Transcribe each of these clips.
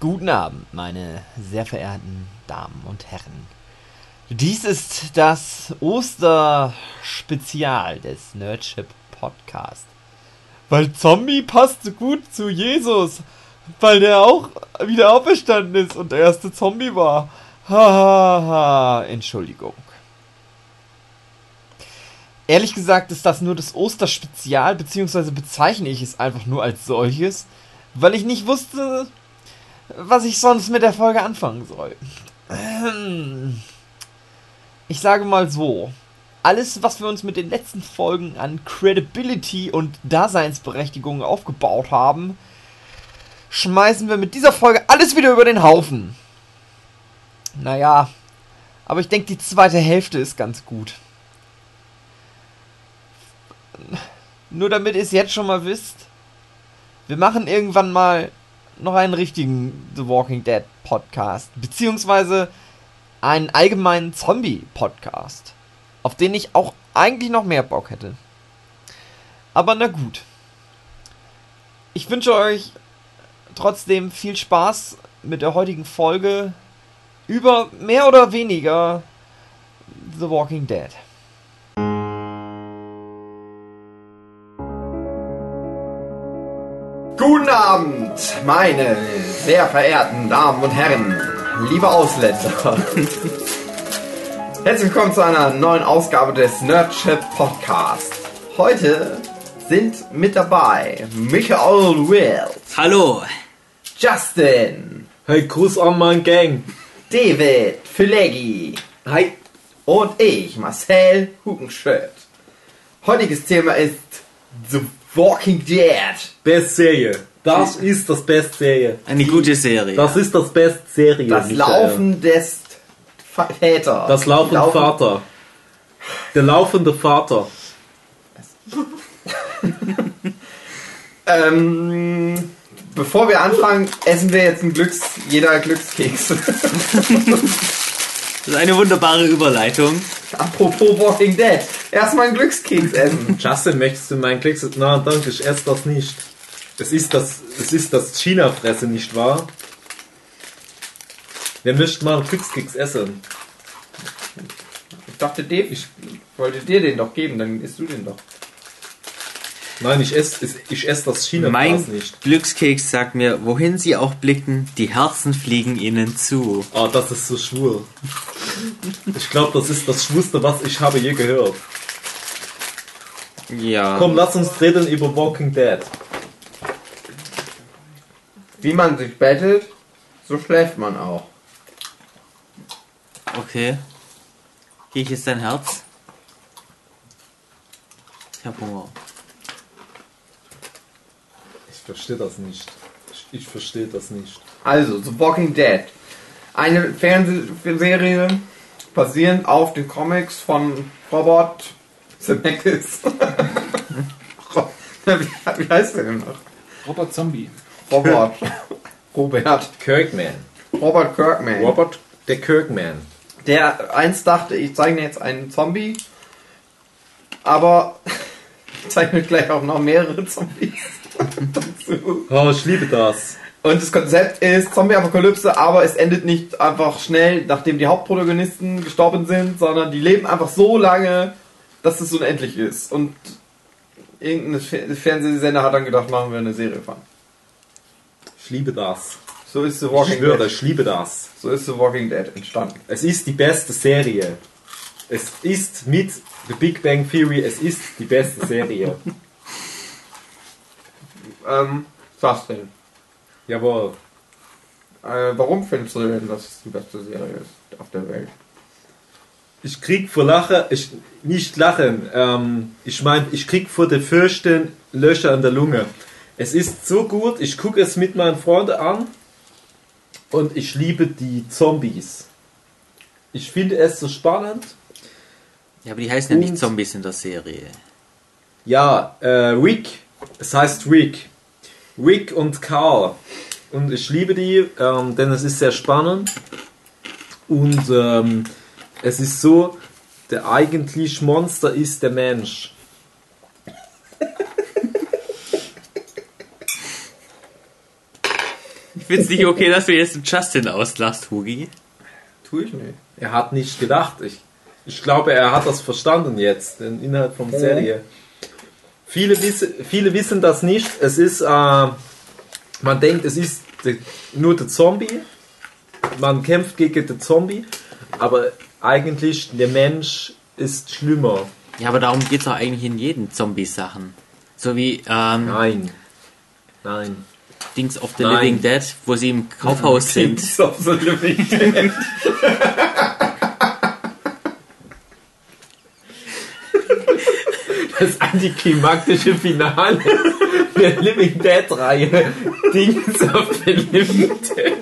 Guten Abend, meine sehr verehrten Damen und Herren. Dies ist das Osterspezial des Nerdship Podcast. Weil Zombie passt gut zu Jesus, weil der auch wieder auferstanden ist und der erste Zombie war. Hahaha, ha, ha. Entschuldigung. Ehrlich gesagt ist das nur das Osterspezial, beziehungsweise bezeichne ich es einfach nur als solches, weil ich nicht wusste, was ich sonst mit der Folge anfangen soll. Ich sage mal so, alles, was wir uns mit den letzten Folgen an Credibility und Daseinsberechtigung aufgebaut haben, schmeißen wir mit dieser Folge alles wieder über den Haufen. Naja, aber ich denke, die zweite Hälfte ist ganz gut. Nur damit ihr es jetzt schon mal wisst, wir machen irgendwann mal noch einen richtigen The Walking Dead Podcast, beziehungsweise einen allgemeinen Zombie-Podcast, auf den ich auch eigentlich noch mehr Bock hätte. Aber na gut. Ich wünsche euch trotzdem viel Spaß mit der heutigen Folge über mehr oder weniger The Walking Dead. Abend, meine sehr verehrten Damen und Herren, liebe Ausländer. Herzlich willkommen zu einer neuen Ausgabe des Nerdship Podcast. Heute sind mit dabei Michael Will, Hallo. Justin, Hey, Gruß an mein Gang. David Fileggi Hi. und ich, Marcel Hugenschött. Heutiges Thema ist The Walking Dead. Best Serie. Das ist das Best Serie. Eine gute Serie. Das ist das Best Serie. Das Michael. Laufen des Väter. Das laufende Laufen- Vater. Der laufende Vater. Ähm, bevor wir anfangen, essen wir jetzt ein Glücks, jeder Glückskeks. Das ist eine wunderbare Überleitung. Apropos Walking Dead. Erstmal einen Glückskeks essen. Justin, möchtest du meinen Klecks? Na, danke, ich esse das nicht. Es ist das, es ist das China-Fresse, nicht wahr? Wer möchte mal Glückskeks essen? Ich dachte, Dave, ich wollte dir den doch geben, dann isst du den doch. Nein, ich esse, ich esse das China-Gras Mein nicht. Glückskeks sagt mir, wohin sie auch blicken, die Herzen fliegen ihnen zu. Ah, das ist so schwul. Ich glaube, das ist das Schwulste, was ich habe je gehört. Ja. Komm, lass uns reden über Walking Dead. Wie man sich bettet, so schläft man auch. Okay. Gehe ich jetzt dein Herz? Ich hab Hunger. Ich verstehe das nicht. Ich, ich verstehe das nicht. Also, The Walking Dead. Eine Fernsehserie basierend auf den Comics von Robert Zemeckis. wie, wie heißt der denn noch? Robert Zombie. Robert. Robert. Kirkman. Robert Kirkman. Robert der Kirkman. Der einst dachte, ich zeichne jetzt einen Zombie. Aber ich zeichne gleich auch noch mehrere Zombies. dazu. Oh, ich liebe das. Und das Konzept ist Zombie-Apokalypse, aber es endet nicht einfach schnell, nachdem die Hauptprotagonisten gestorben sind, sondern die leben einfach so lange, dass es unendlich ist. Und irgendein Fer- Fernsehsender hat dann gedacht, machen wir eine Serie von. Ich liebe das. So ist The Ich Walking schwöre, Dead. ich liebe das. So ist The Walking Dead entstanden. Es ist die beste Serie. Es ist mit The Big Bang Theory, es ist die beste Serie. Ähm, was denn? Jawohl. Äh, warum findest du denn, dass es die beste Serie ist auf der Welt? Ich krieg vor Lachen, ich, nicht Lachen, ähm, ich meine, ich krieg vor der Fürchten Löcher an der Lunge. Es ist so gut, ich gucke es mit meinen Freunden an und ich liebe die Zombies. Ich finde es so spannend. Ja, aber die heißen ja Und- nicht Zombies in der Serie. Ja, äh, Rick, es heißt Rick. Rick und Carl. Und ich liebe die, ähm, denn es ist sehr spannend. Und ähm, es ist so, der eigentlich Monster ist der Mensch. Find's nicht okay, dass du jetzt den Justin auslachst, Hugi. Tu ich nicht. Er hat nicht gedacht. Ich, ich glaube, er hat das verstanden jetzt, den Inhalt von der Serie. Viele, wissen, viele wissen das nicht. Es ist, äh, man denkt, es ist de, nur der Zombie. Man kämpft gegen den Zombie. Aber eigentlich, der Mensch ist schlimmer. Ja, aber darum geht's auch eigentlich in jeden Zombie-Sachen. So wie ähm, Nein. Nein. Dings of the Nein. Living Dead, wo sie im Kaufhaus sind. Kings of the Living Dead. Das antiklimaktische Finale der Living Dead Reihe. Dings of the Living Dead.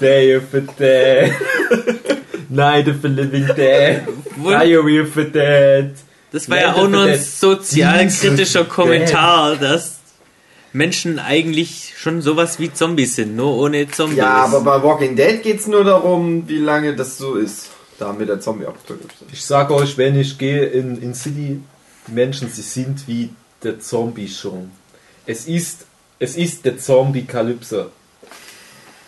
Day of the Dead. Night of the Living Dead. Diary of the Dead. Das war ja Land auch nur ein sozialkritischer. Kommentar, dass Menschen eigentlich schon sowas wie Zombies sind, nur ohne Zombies. Ja, aber bei Walking Dead geht's nur darum, wie lange das so ist. Da mit der Zombie-Apokalypse. Ich sag euch, wenn ich gehe in, in City, die Menschen, sie sind wie der Zombie schon. Es ist, es ist der Zombie-Kalypse.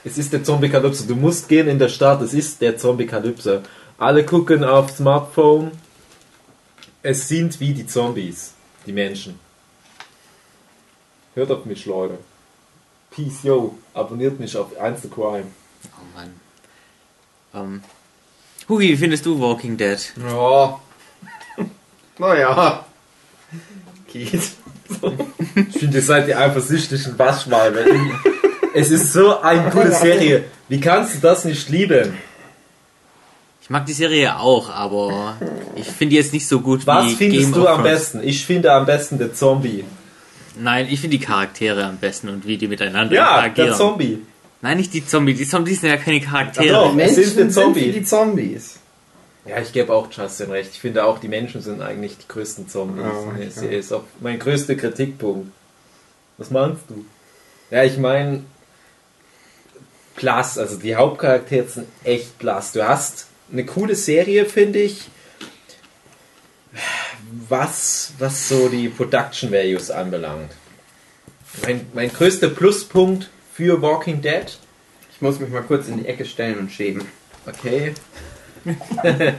Es ist der Zombie-Kalypse. Du musst gehen in der Stadt, es ist der Zombie-Kalypse. Alle gucken auf Smartphone. Es sind wie die Zombies, die Menschen. Hört auf mich, Leute. Peace, yo. Abonniert mich auf Einzelcrime. Oh Mann. Ähm, Hugi, wie findest du Walking Dead? Ja. Naja. Geht. Ich finde, ihr seid die eifersüchtigen Waschweine. Es ist so eine gute Serie. Wie kannst du das nicht lieben? Ich mag die Serie auch, aber ich finde die jetzt nicht so gut Was wie findest Game du of am Thrones. besten? Ich finde am besten der Zombie. Nein, ich finde die Charaktere am besten und wie die miteinander Ja, interagieren. der Zombie. Nein, nicht die Zombies. Die Zombies sind ja keine Charaktere. Ach doch. Menschen ist der Zombie. die Zombies. Ja, ich gebe auch Justin recht. Ich finde auch, die Menschen sind eigentlich die größten Zombies. Ja, in der ja. Serie ist auch mein größter Kritikpunkt. Was meinst du? Ja, ich meine, Plus, also die Hauptcharaktere sind echt Plus. Du hast eine coole Serie, finde ich. Was, was so die Production Values anbelangt. Mein, mein größter Pluspunkt für Walking Dead Ich muss mich mal kurz in die Ecke stellen und schämen. Okay.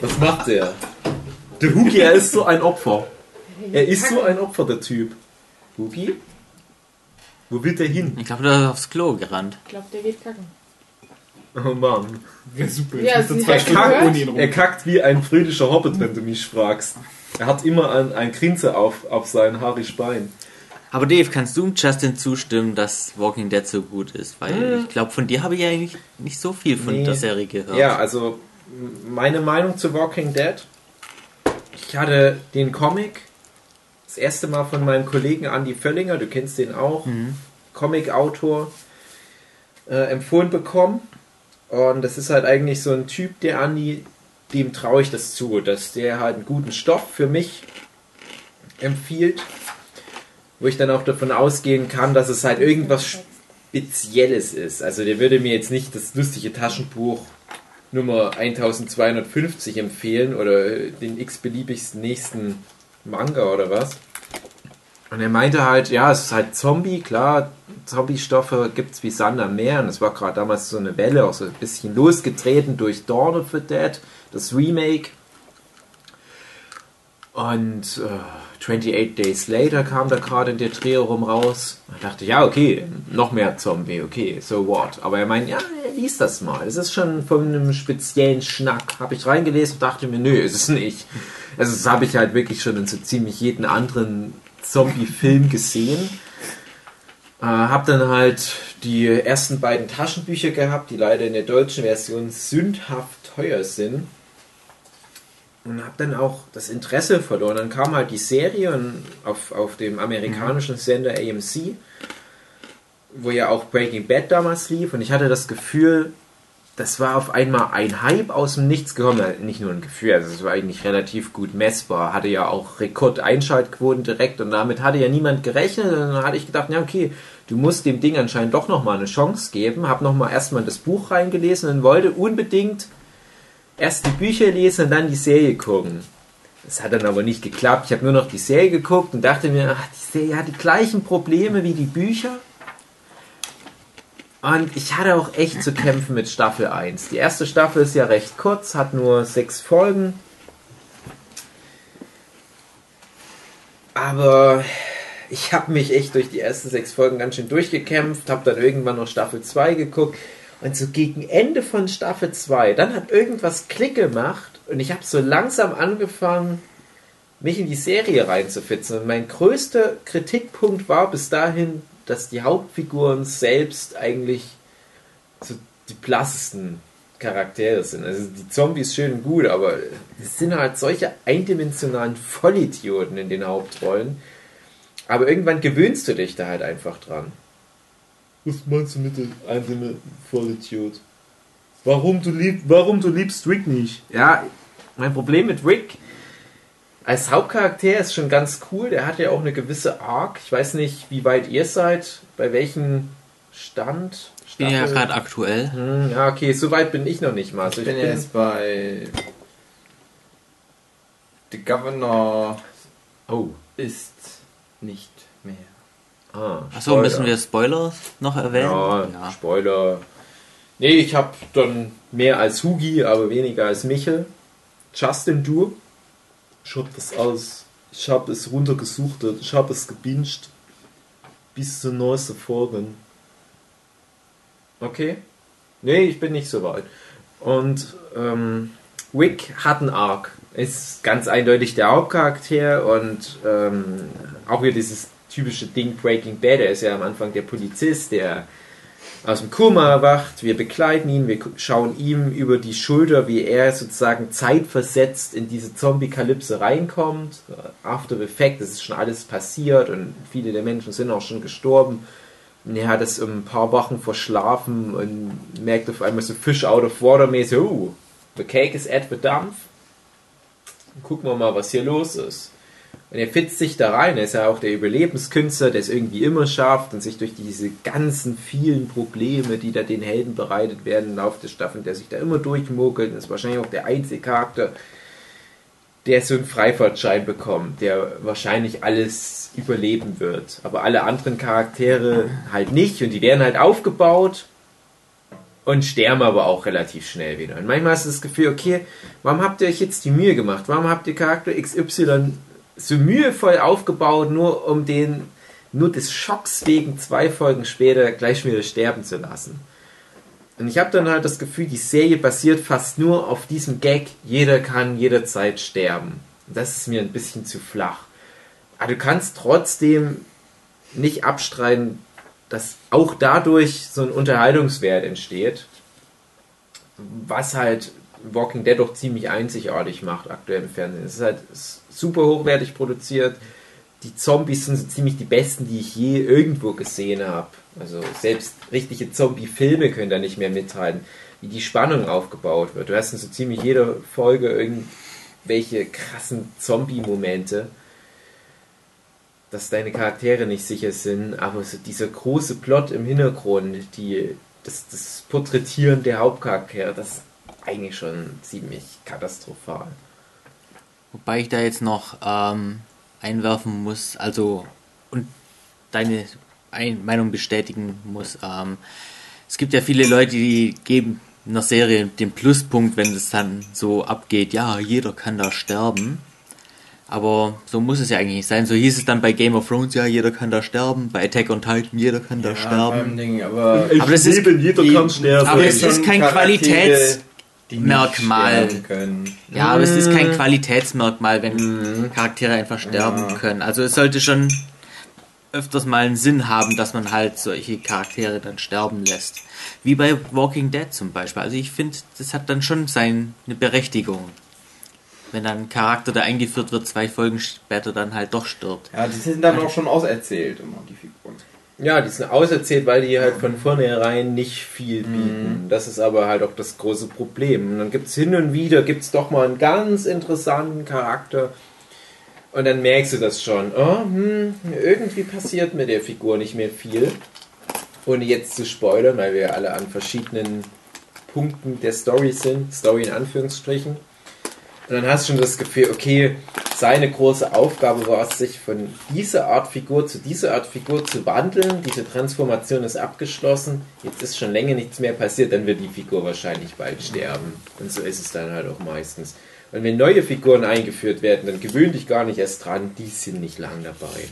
Was macht der? Der Hugi, er ist so ein Opfer. Er ist so ein Opfer, der Typ. Hugi? Wo will der hin? Ich glaube, der ist aufs Klo gerannt. Ich glaube, der geht kacken. Oh Mann. Ja, super. Ja, ihn rum. Er kackt wie ein fröhlicher Hobbit, wenn du mich fragst. Er hat immer ein, ein Grinse auf, auf sein haarig Bein. Aber Dave, kannst du Justin zustimmen, dass Walking Dead so gut ist? Weil ich glaube, von dir habe ich ja nicht, nicht so viel von Nee. der Serie gehört. Ja, also meine Meinung zu Walking Dead. Ich hatte den Comic das erste Mal von meinem Kollegen Andy Völlinger, du kennst den auch, Comic-Autor, äh, empfohlen bekommen. Und das ist halt eigentlich so ein Typ, der Andy, dem traue ich das zu, dass der halt einen guten Stoff für mich empfiehlt, wo ich dann auch davon ausgehen kann, dass es halt irgendwas Spezielles ist. Also der würde mir jetzt nicht das lustige Taschenbuch Nummer 1250 empfehlen oder den x-beliebigsten nächsten Manga oder was. Und er meinte halt, ja, es ist halt Zombie, klar, Zombie-Stoffe gibt es wie Sand am Meer und es war gerade damals so eine Welle, auch so ein bisschen losgetreten durch Dawn of the Dead, das Remake. Und äh, 28 Days Later kam da gerade in der Drehung raus. Ich dachte, ja, okay, noch mehr Zombie, okay, so what. Aber er meint, ja, lies das mal. Das ist schon von einem speziellen Schnack. Habe ich reingelesen und dachte mir, nö, ist es nicht. Also das habe ich halt wirklich schon in so ziemlich jeden anderen Zombie-Film gesehen. Äh, hab dann halt die ersten beiden Taschenbücher gehabt, die leider in der deutschen Version sündhaft teuer sind. Und habe dann auch das Interesse verloren. Dann kam halt die Serie auf, auf dem amerikanischen Sender AMC, wo ja auch Breaking Bad damals lief. Und ich hatte das Gefühl, das war auf einmal ein Hype aus dem Nichts gekommen. Nicht nur ein Gefühl, also es war eigentlich relativ gut messbar. Hatte ja auch Rekord-Einschaltquoten direkt und damit hatte ja niemand gerechnet. Und dann hatte ich gedacht, ja okay, du musst dem Ding anscheinend doch nochmal eine Chance geben. Hab nochmal erstmal das Buch reingelesen und wollte unbedingt erst die Bücher lesen und dann die Serie gucken. Es hat dann aber nicht geklappt. Ich habe nur noch die Serie geguckt und dachte mir, ach, die Serie hat die gleichen Probleme wie die Bücher. Und ich hatte auch echt zu kämpfen mit Staffel 1. Die erste Staffel ist ja recht kurz, hat nur sechs Folgen. Aber ich habe mich echt durch die ersten sechs Folgen ganz schön durchgekämpft, habe dann irgendwann noch Staffel 2 geguckt. Und so gegen Ende von Staffel 2, dann hat irgendwas Klick gemacht und ich habe so langsam angefangen, mich in die Serie reinzufitzen. Und mein größter Kritikpunkt war bis dahin, dass die Hauptfiguren selbst eigentlich so die blassesten Charaktere sind. Also die Zombies schön und gut, aber es sind halt solche eindimensionalen Vollidioten in den Hauptrollen. Aber irgendwann gewöhnst du dich da halt einfach dran. Was meinst du mit dem einzelnen Vollidiot? Warum du, lieb, warum du liebst Rick nicht? Ja, mein Problem mit Rick als Hauptcharakter ist schon ganz cool. Der hat ja auch eine gewisse Arc. Ich weiß nicht, wie weit ihr seid, bei welchem Stand. Ich bin ja gerade aktuell. Hm, ja, okay, so weit bin ich noch nicht mal. Also Ich bin jetzt bei The Governor Oh. ist nicht mehr. Ah, Achso, müssen wir Spoiler noch erwähnen? Ja, Spoiler. Nee, ich habe dann mehr als Hugi, aber weniger als Michel. Justin, du? Ich hab das alles. Ich habe es runtergesuchtet. Ich habe es gebinged. Bis zur neuesten Folge. Okay. Nee, ich bin nicht so weit. Und ähm, Wick hat einen Arc. Ist ganz eindeutig der Hauptcharakter und ähm, auch wieder dieses typische Ding Breaking Bad. Er ist ja am Anfang der Polizist, der aus dem Koma erwacht. Wir begleiten ihn, wir schauen ihm über die Schulter, wie er sozusagen zeitversetzt in diese Zombie-Kalypse reinkommt. After Effect, es ist schon alles passiert und viele der Menschen sind auch schon gestorben. Und er hat es ein paar Wochen verschlafen und merkt auf einmal so Fish out of water mäßig, oh, the cake is at the Dampf. Gucken wir mal, was hier los ist. Und er fitzt sich da rein. Er ist ja auch der Überlebenskünstler, der es irgendwie immer schafft und sich durch diese ganzen vielen Probleme, die da den Helden bereitet werden im Laufe der Staffel, der sich da immer durchmuckelt und ist wahrscheinlich auch der einzige Charakter, der so einen Freifahrtschein bekommt, der wahrscheinlich alles überleben wird. Aber alle anderen Charaktere halt nicht und die werden halt aufgebaut und sterben aber auch relativ schnell wieder. Und manchmal hast du das Gefühl, okay, warum habt ihr euch jetzt die Mühe gemacht? Warum habt ihr Charakter XY so mühevoll aufgebaut, nur um den, nur des Schocks wegen zwei Folgen später gleich wieder sterben zu lassen? Und ich habe dann halt das Gefühl, die Serie basiert fast nur auf diesem Gag, jeder kann jederzeit sterben. Das ist mir ein bisschen zu flach. Aber du kannst trotzdem nicht abstreiten, dass auch dadurch so ein Unterhaltungswert entsteht, was halt Walking Dead doch ziemlich einzigartig macht aktuell im Fernsehen. Es ist halt super hochwertig produziert. Die Zombies sind so ziemlich die besten, die ich je irgendwo gesehen habe. Also selbst richtige Zombie-Filme können da nicht mehr mithalten, wie die Spannung aufgebaut wird. Du hast in so ziemlich jeder Folge irgendwelche krassen Zombie-Momente, dass deine Charaktere nicht sicher sind, aber so dieser große Plot im Hintergrund, die, das, das Porträtieren der Hauptcharaktere, das eigentlich schon ziemlich katastrophal. Wobei ich da jetzt noch ähm, einwerfen muss, also und deine Ein Meinung bestätigen muss. Ähm, es gibt ja viele Leute, die geben einer Serie den Pluspunkt, wenn es dann so abgeht, ja, jeder kann da sterben. Aber so muss es ja eigentlich nicht sein. So hieß es dann bei Game of Thrones, ja, jeder kann da sterben. Bei Attack on Titan, jeder kann da sterben. Ding, aber Ich Aber das ist- liebe, jeder kann sterben. aber es ist kein Qualitäts- die nicht Merkmal. Ja, aber es ist kein Qualitätsmerkmal, wenn Charaktere einfach sterben Ja. können. Also es sollte schon öfters mal einen Sinn haben, dass man halt solche Charaktere dann sterben lässt. Wie bei Walking Dead zum Beispiel. Also ich finde, das hat dann schon seine Berechtigung. Wenn dann ein Charakter, der eingeführt wird, zwei Folgen später dann halt doch stirbt. Ja, die sind dann auch schon auserzählt, immer die Figuren. Ja, die sind auserzählt, weil die halt von vornherein nicht viel bieten. Das ist aber halt auch das große Problem. Und dann gibt es hin und wieder, gibt es doch mal einen ganz interessanten Charakter. Und dann merkst du das schon. Oh, hm, irgendwie passiert mit der Figur nicht mehr viel. Ohne jetzt zu spoilern, weil wir alle an verschiedenen Punkten der Story sind. Story in Anführungsstrichen. Und dann hast du schon das Gefühl, okay, seine große Aufgabe war es, sich von dieser Art Figur zu dieser Art Figur zu wandeln. Diese Transformation ist abgeschlossen. Jetzt ist schon länger nichts mehr passiert, dann wird die Figur wahrscheinlich bald sterben. Und so ist es dann halt auch meistens. Und wenn neue Figuren eingeführt werden, dann gewöhn dich gar nicht erst dran, die sind nicht lang dabei.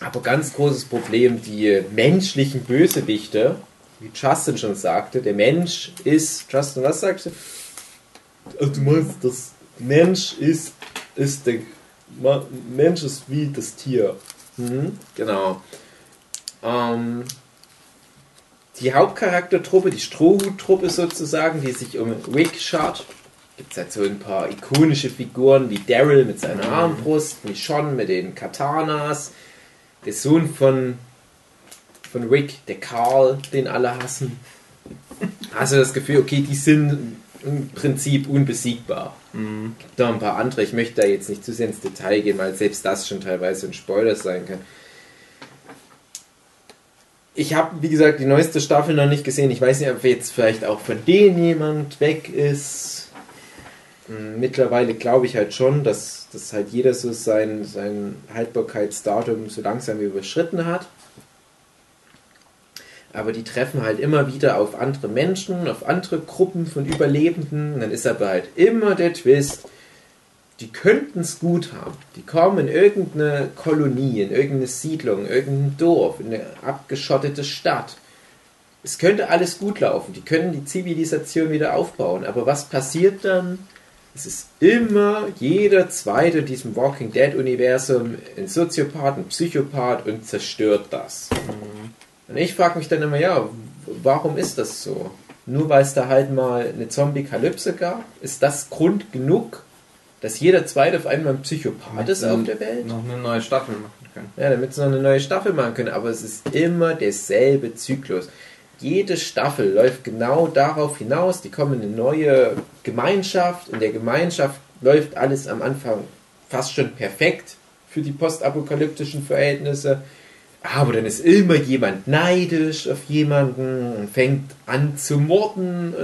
Aber ganz großes Problem, die menschlichen Bösewichte, wie Justin schon sagte, der Mensch ist, Justin, was sagst du? Also du meinst, das Mensch ist, ist der Mensch ist wie das Tier. Mhm, genau. Ähm, die Hauptcharaktertruppe, die Strohhut-Truppe sozusagen, die sich um Rick schart. Gibt es halt so ein paar ikonische Figuren wie Daryl mit seiner Armbrust, Michonne mit den Katanas, der Sohn von, von Rick, der Karl, den alle hassen. Hast du das Gefühl, okay, die sind im Prinzip unbesiegbar. Gibt da ein paar andere, ich möchte da jetzt nicht zu sehr ins Detail gehen, weil selbst das schon teilweise ein Spoiler sein kann. Ich habe, wie gesagt, die neueste Staffel noch nicht gesehen. Ich weiß nicht, ob jetzt vielleicht auch von denen jemand weg ist. Hm, Mittlerweile glaube ich halt schon, dass, dass halt jeder so sein, sein Haltbarkeitsdatum so langsam überschritten hat. Aber die treffen halt immer wieder auf andere Menschen, auf andere Gruppen von Überlebenden. Und dann ist aber halt immer der Twist, die könnten es gut haben. Die kommen in irgendeine Kolonie, in irgendeine Siedlung, irgendein Dorf, in eine abgeschottete Stadt. Es könnte alles gut laufen. Die können die Zivilisation wieder aufbauen. Aber was passiert dann? Es ist immer jeder Zweite in diesem Walking Dead Universum ein Soziopath, ein Psychopath und zerstört das. Und ich frage mich dann immer, ja, warum ist das so? Nur weil es da halt mal eine Zombie-Kalypse gab? Ist das Grund genug, dass jeder Zweite auf einmal ein Psychopath ist auf der Welt? Noch eine neue Staffel machen können. Ja, damit sie noch eine neue Staffel machen können. Aber es ist immer derselbe Zyklus. Jede Staffel läuft genau darauf hinaus. Die kommen in eine neue Gemeinschaft. In der Gemeinschaft läuft alles am Anfang fast schon perfekt für die postapokalyptischen Verhältnisse. Aber dann ist immer jemand neidisch auf jemanden und fängt an zu morden.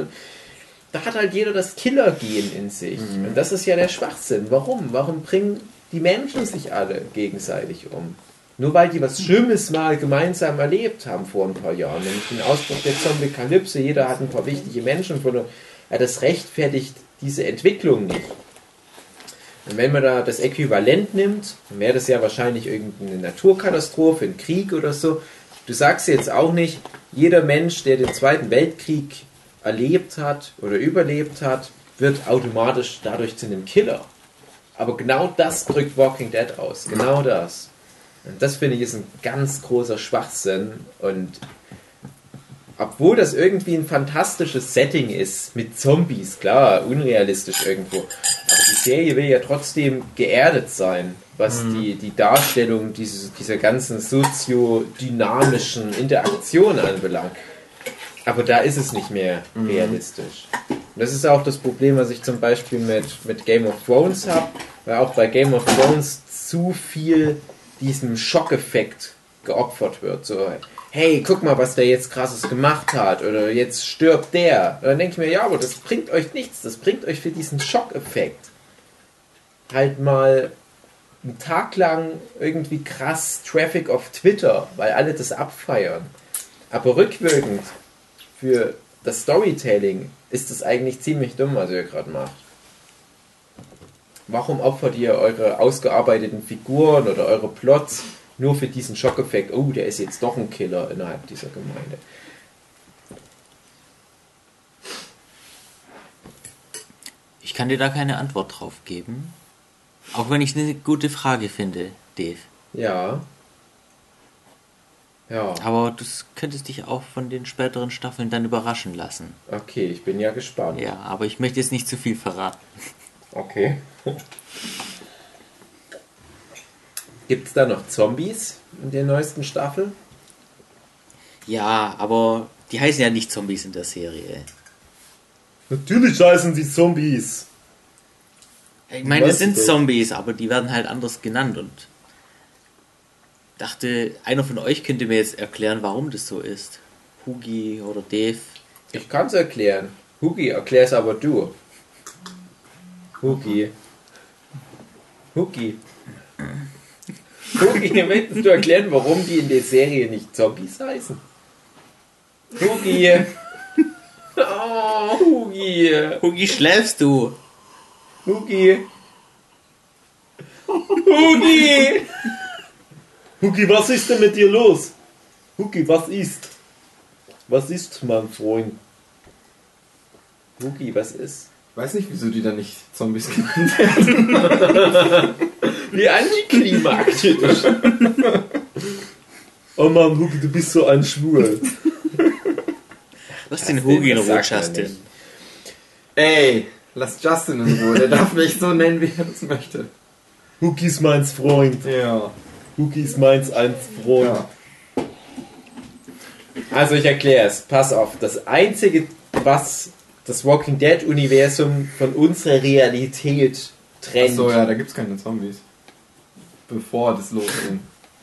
Da hat halt jeder das Killergehen in sich. Und das ist ja der Schwachsinn. Warum? Warum bringen die Menschen sich alle gegenseitig um? Nur weil die was Schlimmes mal gemeinsam erlebt haben vor ein paar Jahren, nämlich den Ausbruch der Zombie-Kalypse, jeder hat ein paar wichtige Menschen verloren. Ja, das rechtfertigt diese Entwicklung nicht. Und wenn man da das Äquivalent nimmt, wäre das ja wahrscheinlich irgendeine Naturkatastrophe, ein Krieg oder so. Du sagst jetzt auch nicht, jeder Mensch, der den Zweiten Weltkrieg erlebt hat oder überlebt hat, wird automatisch dadurch zu einem Killer. Aber genau das drückt Walking Dead aus. Genau das. Und das finde ich ist ein ganz großer Schwachsinn. Und obwohl das irgendwie ein fantastisches Setting ist, mit Zombies, klar, unrealistisch irgendwo. Aber die Serie will ja trotzdem geerdet sein, was die, die Darstellung dieses, dieser ganzen soziodynamischen Interaktion anbelangt. Aber da ist es nicht mehr realistisch. Und das ist auch das Problem, was ich zum Beispiel mit, mit Game of Thrones habe, weil auch bei Game of Thrones zu viel diesem Schockeffekt geopfert wird. So, hey, guck mal, was der jetzt krasses gemacht hat, oder jetzt stirbt der. Und dann denke ich mir, ja, aber das bringt euch nichts, das bringt euch für diesen Schockeffekt halt mal einen Tag lang irgendwie krass Traffic auf Twitter, weil alle das abfeiern. Aber rückwirkend für das Storytelling ist es eigentlich ziemlich dumm, was ihr gerade macht. Warum opfert ihr eure ausgearbeiteten Figuren oder eure Plots nur für diesen Schockeffekt? Oh, der ist jetzt doch ein Killer innerhalb dieser Gemeinde. Ich kann dir da keine Antwort drauf geben. Auch wenn ich es eine gute Frage finde, Dave. Ja. Ja, Aber du könntest dich auch von den späteren Staffeln dann überraschen lassen. okay, ich bin ja gespannt. Ja, aber ich möchte jetzt nicht zu viel verraten. Okay. Gibt es da noch Zombies in der neuesten Staffel? Ja, aber die heißen ja nicht Zombies in der Serie. Natürlich heißen sie Zombies. Ich meine, es sind du. Zombies, aber die werden halt anders genannt und dachte, einer von euch könnte mir jetzt erklären, warum das so ist. Hugi oder Dave. Ich kann es erklären. Hugi, erklär's aber du. Huki. Huki. Huki, möchtest du erklären, warum die in der Serie nicht Zombies heißen? Huki. Oh, Huki. Hugi, schläfst du? Huki. Huki. Huki, was ist denn mit dir los? Huki, was ist? Was ist, mein Freund? Huki, was ist? Weiß nicht, wieso die da nicht Zombies genannt werden. Wie antiklimaktisch. Oh Mann, Huki, du bist so ein Schwul. Lass den Hugi in Ruhe, Justin. Ey, lass Justin in Ruhe. Der darf mich so nennen, wie er das möchte. Huki ist meins Freund. Ja. Huki ist meins ein Freund. ja. Also ich erkläre es. Pass auf. Das Einzige, was das Walking Dead Universum von unserer Realität trennt. Achso, ja, da gibt's keine Zombies. Bevor das losging.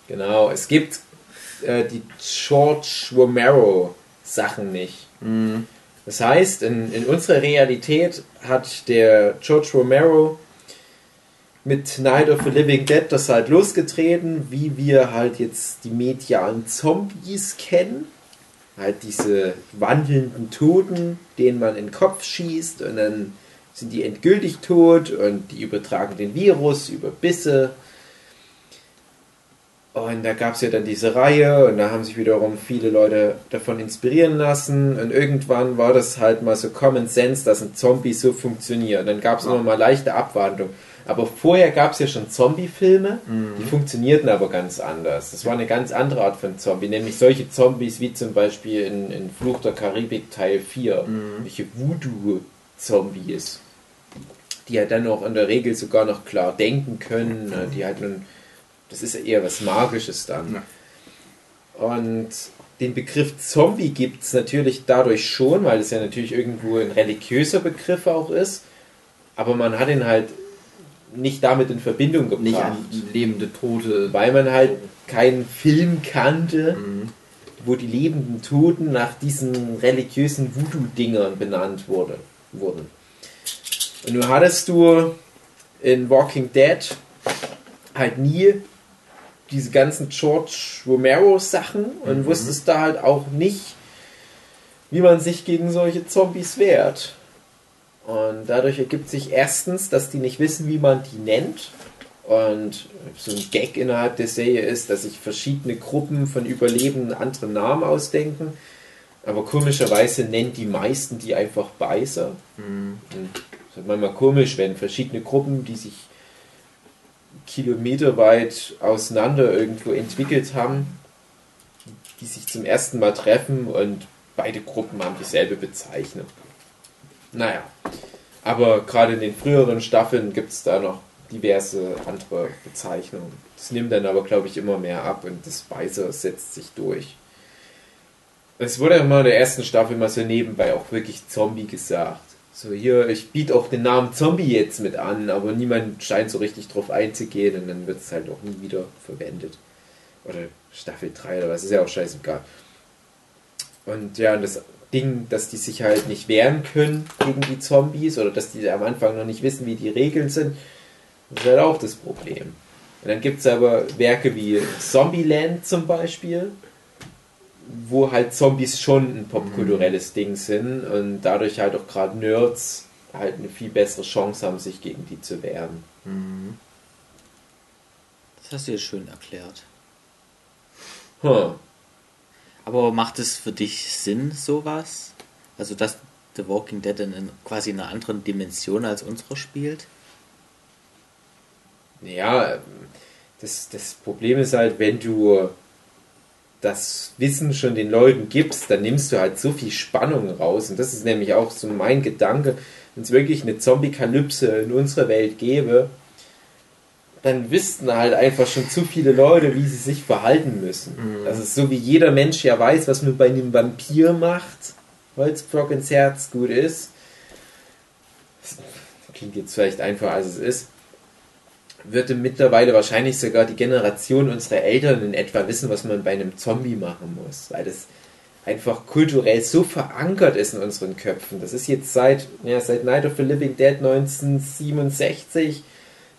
Genau. Es gibt äh, die George Romero Sachen nicht. Mhm. Das heißt, in, in unserer Realität hat der George Romero mit Night of the Living Dead das halt losgetreten, wie wir halt jetzt die medialen Zombies kennen. Halt diese wandelnden Toten, denen man in den Kopf schießt und dann sind die endgültig tot und die übertragen den Virus über Bisse. Und da gab es ja dann diese Reihe und da haben sich wiederum viele Leute davon inspirieren lassen und irgendwann war das halt mal so Common Sense, dass ein Zombie so funktioniert. Dann gab es immer mal leichte Abwandlung. Aber vorher gab es ja schon Zombie-Filme, die funktionierten aber ganz anders. Das war eine ganz andere Art von Zombie, nämlich solche Zombies wie zum Beispiel in, in Fluch der Karibik Teil 4, welche Voodoo-Zombies, die halt dann auch in der Regel sogar noch klar denken können, äh, die halt nun, das ist ja eher was Magisches dann. Ja. Und den Begriff Zombie gibt es natürlich dadurch schon, weil es ja natürlich irgendwo ein religiöser Begriff auch ist, aber man hat ihn halt nicht damit in Verbindung gebracht. Nicht an lebende Tote. Weil man halt keinen Film kannte, Mhm. wo die lebenden Toten nach diesen religiösen Voodoo-Dingern benannt wurde, wurden. Und nun hattest du in Walking Dead halt nie diese ganzen George Romero-Sachen und wusstest da halt auch nicht, wie man sich gegen solche Zombies wehrt. Und dadurch ergibt sich erstens, dass die nicht wissen, wie man die nennt. Und so ein Gag innerhalb der Serie ist, dass sich verschiedene Gruppen von Überlebenden andere Namen ausdenken. Aber komischerweise nennen die meisten die einfach Beißer. Und das ist manchmal komisch, wenn verschiedene Gruppen, die sich kilometerweit auseinander irgendwo entwickelt haben, die sich zum ersten Mal treffen und beide Gruppen haben dieselbe Bezeichnung. Naja, aber gerade in den früheren Staffeln gibt es da noch diverse andere Bezeichnungen. Das nimmt dann aber, glaube ich, immer mehr ab und das Weiße setzt sich durch. Es wurde ja mal in der ersten Staffel mal so nebenbei auch wirklich Zombie gesagt. So hier, ich biete auch den Namen Zombie jetzt mit an, aber niemand scheint so richtig drauf einzugehen und dann wird es halt auch nie wieder verwendet. Oder Staffel 3 oder was, ist ja auch scheißegal. Und ja, und das Ding, dass die sich halt nicht wehren können gegen die Zombies oder dass die am Anfang noch nicht wissen, wie die Regeln sind, das ist halt auch das Problem. Und dann gibt es aber Werke wie Zombieland zum Beispiel, wo halt Zombies schon ein popkulturelles Ding sind und dadurch halt auch gerade Nerds halt eine viel bessere Chance haben, sich gegen die zu wehren. Das hast du jetzt schön erklärt. Hm. Aber macht es für dich Sinn, sowas? Also, dass The Walking Dead in, quasi in einer anderen Dimension als unsere spielt? Ja, das, das Problem ist halt, wenn du das Wissen schon den Leuten gibst, dann nimmst du halt so viel Spannung raus. Und das ist nämlich auch so mein Gedanke, wenn es wirklich eine Zombie-Kalypse in unserer Welt gäbe, dann wüssten halt einfach schon zu viele Leute, wie sie sich verhalten müssen. Das ist so, wie jeder Mensch ja weiß, was man bei einem Vampir macht. Holzpflock ins Herz, gut ist. Das klingt jetzt vielleicht einfacher, als es ist würde mittlerweile wahrscheinlich sogar die Generation unserer Eltern in etwa wissen, was man bei einem Zombie machen muss. Weil das einfach kulturell so verankert ist in unseren Köpfen. Das ist jetzt seit, ja, seit Night of the Living Dead 1967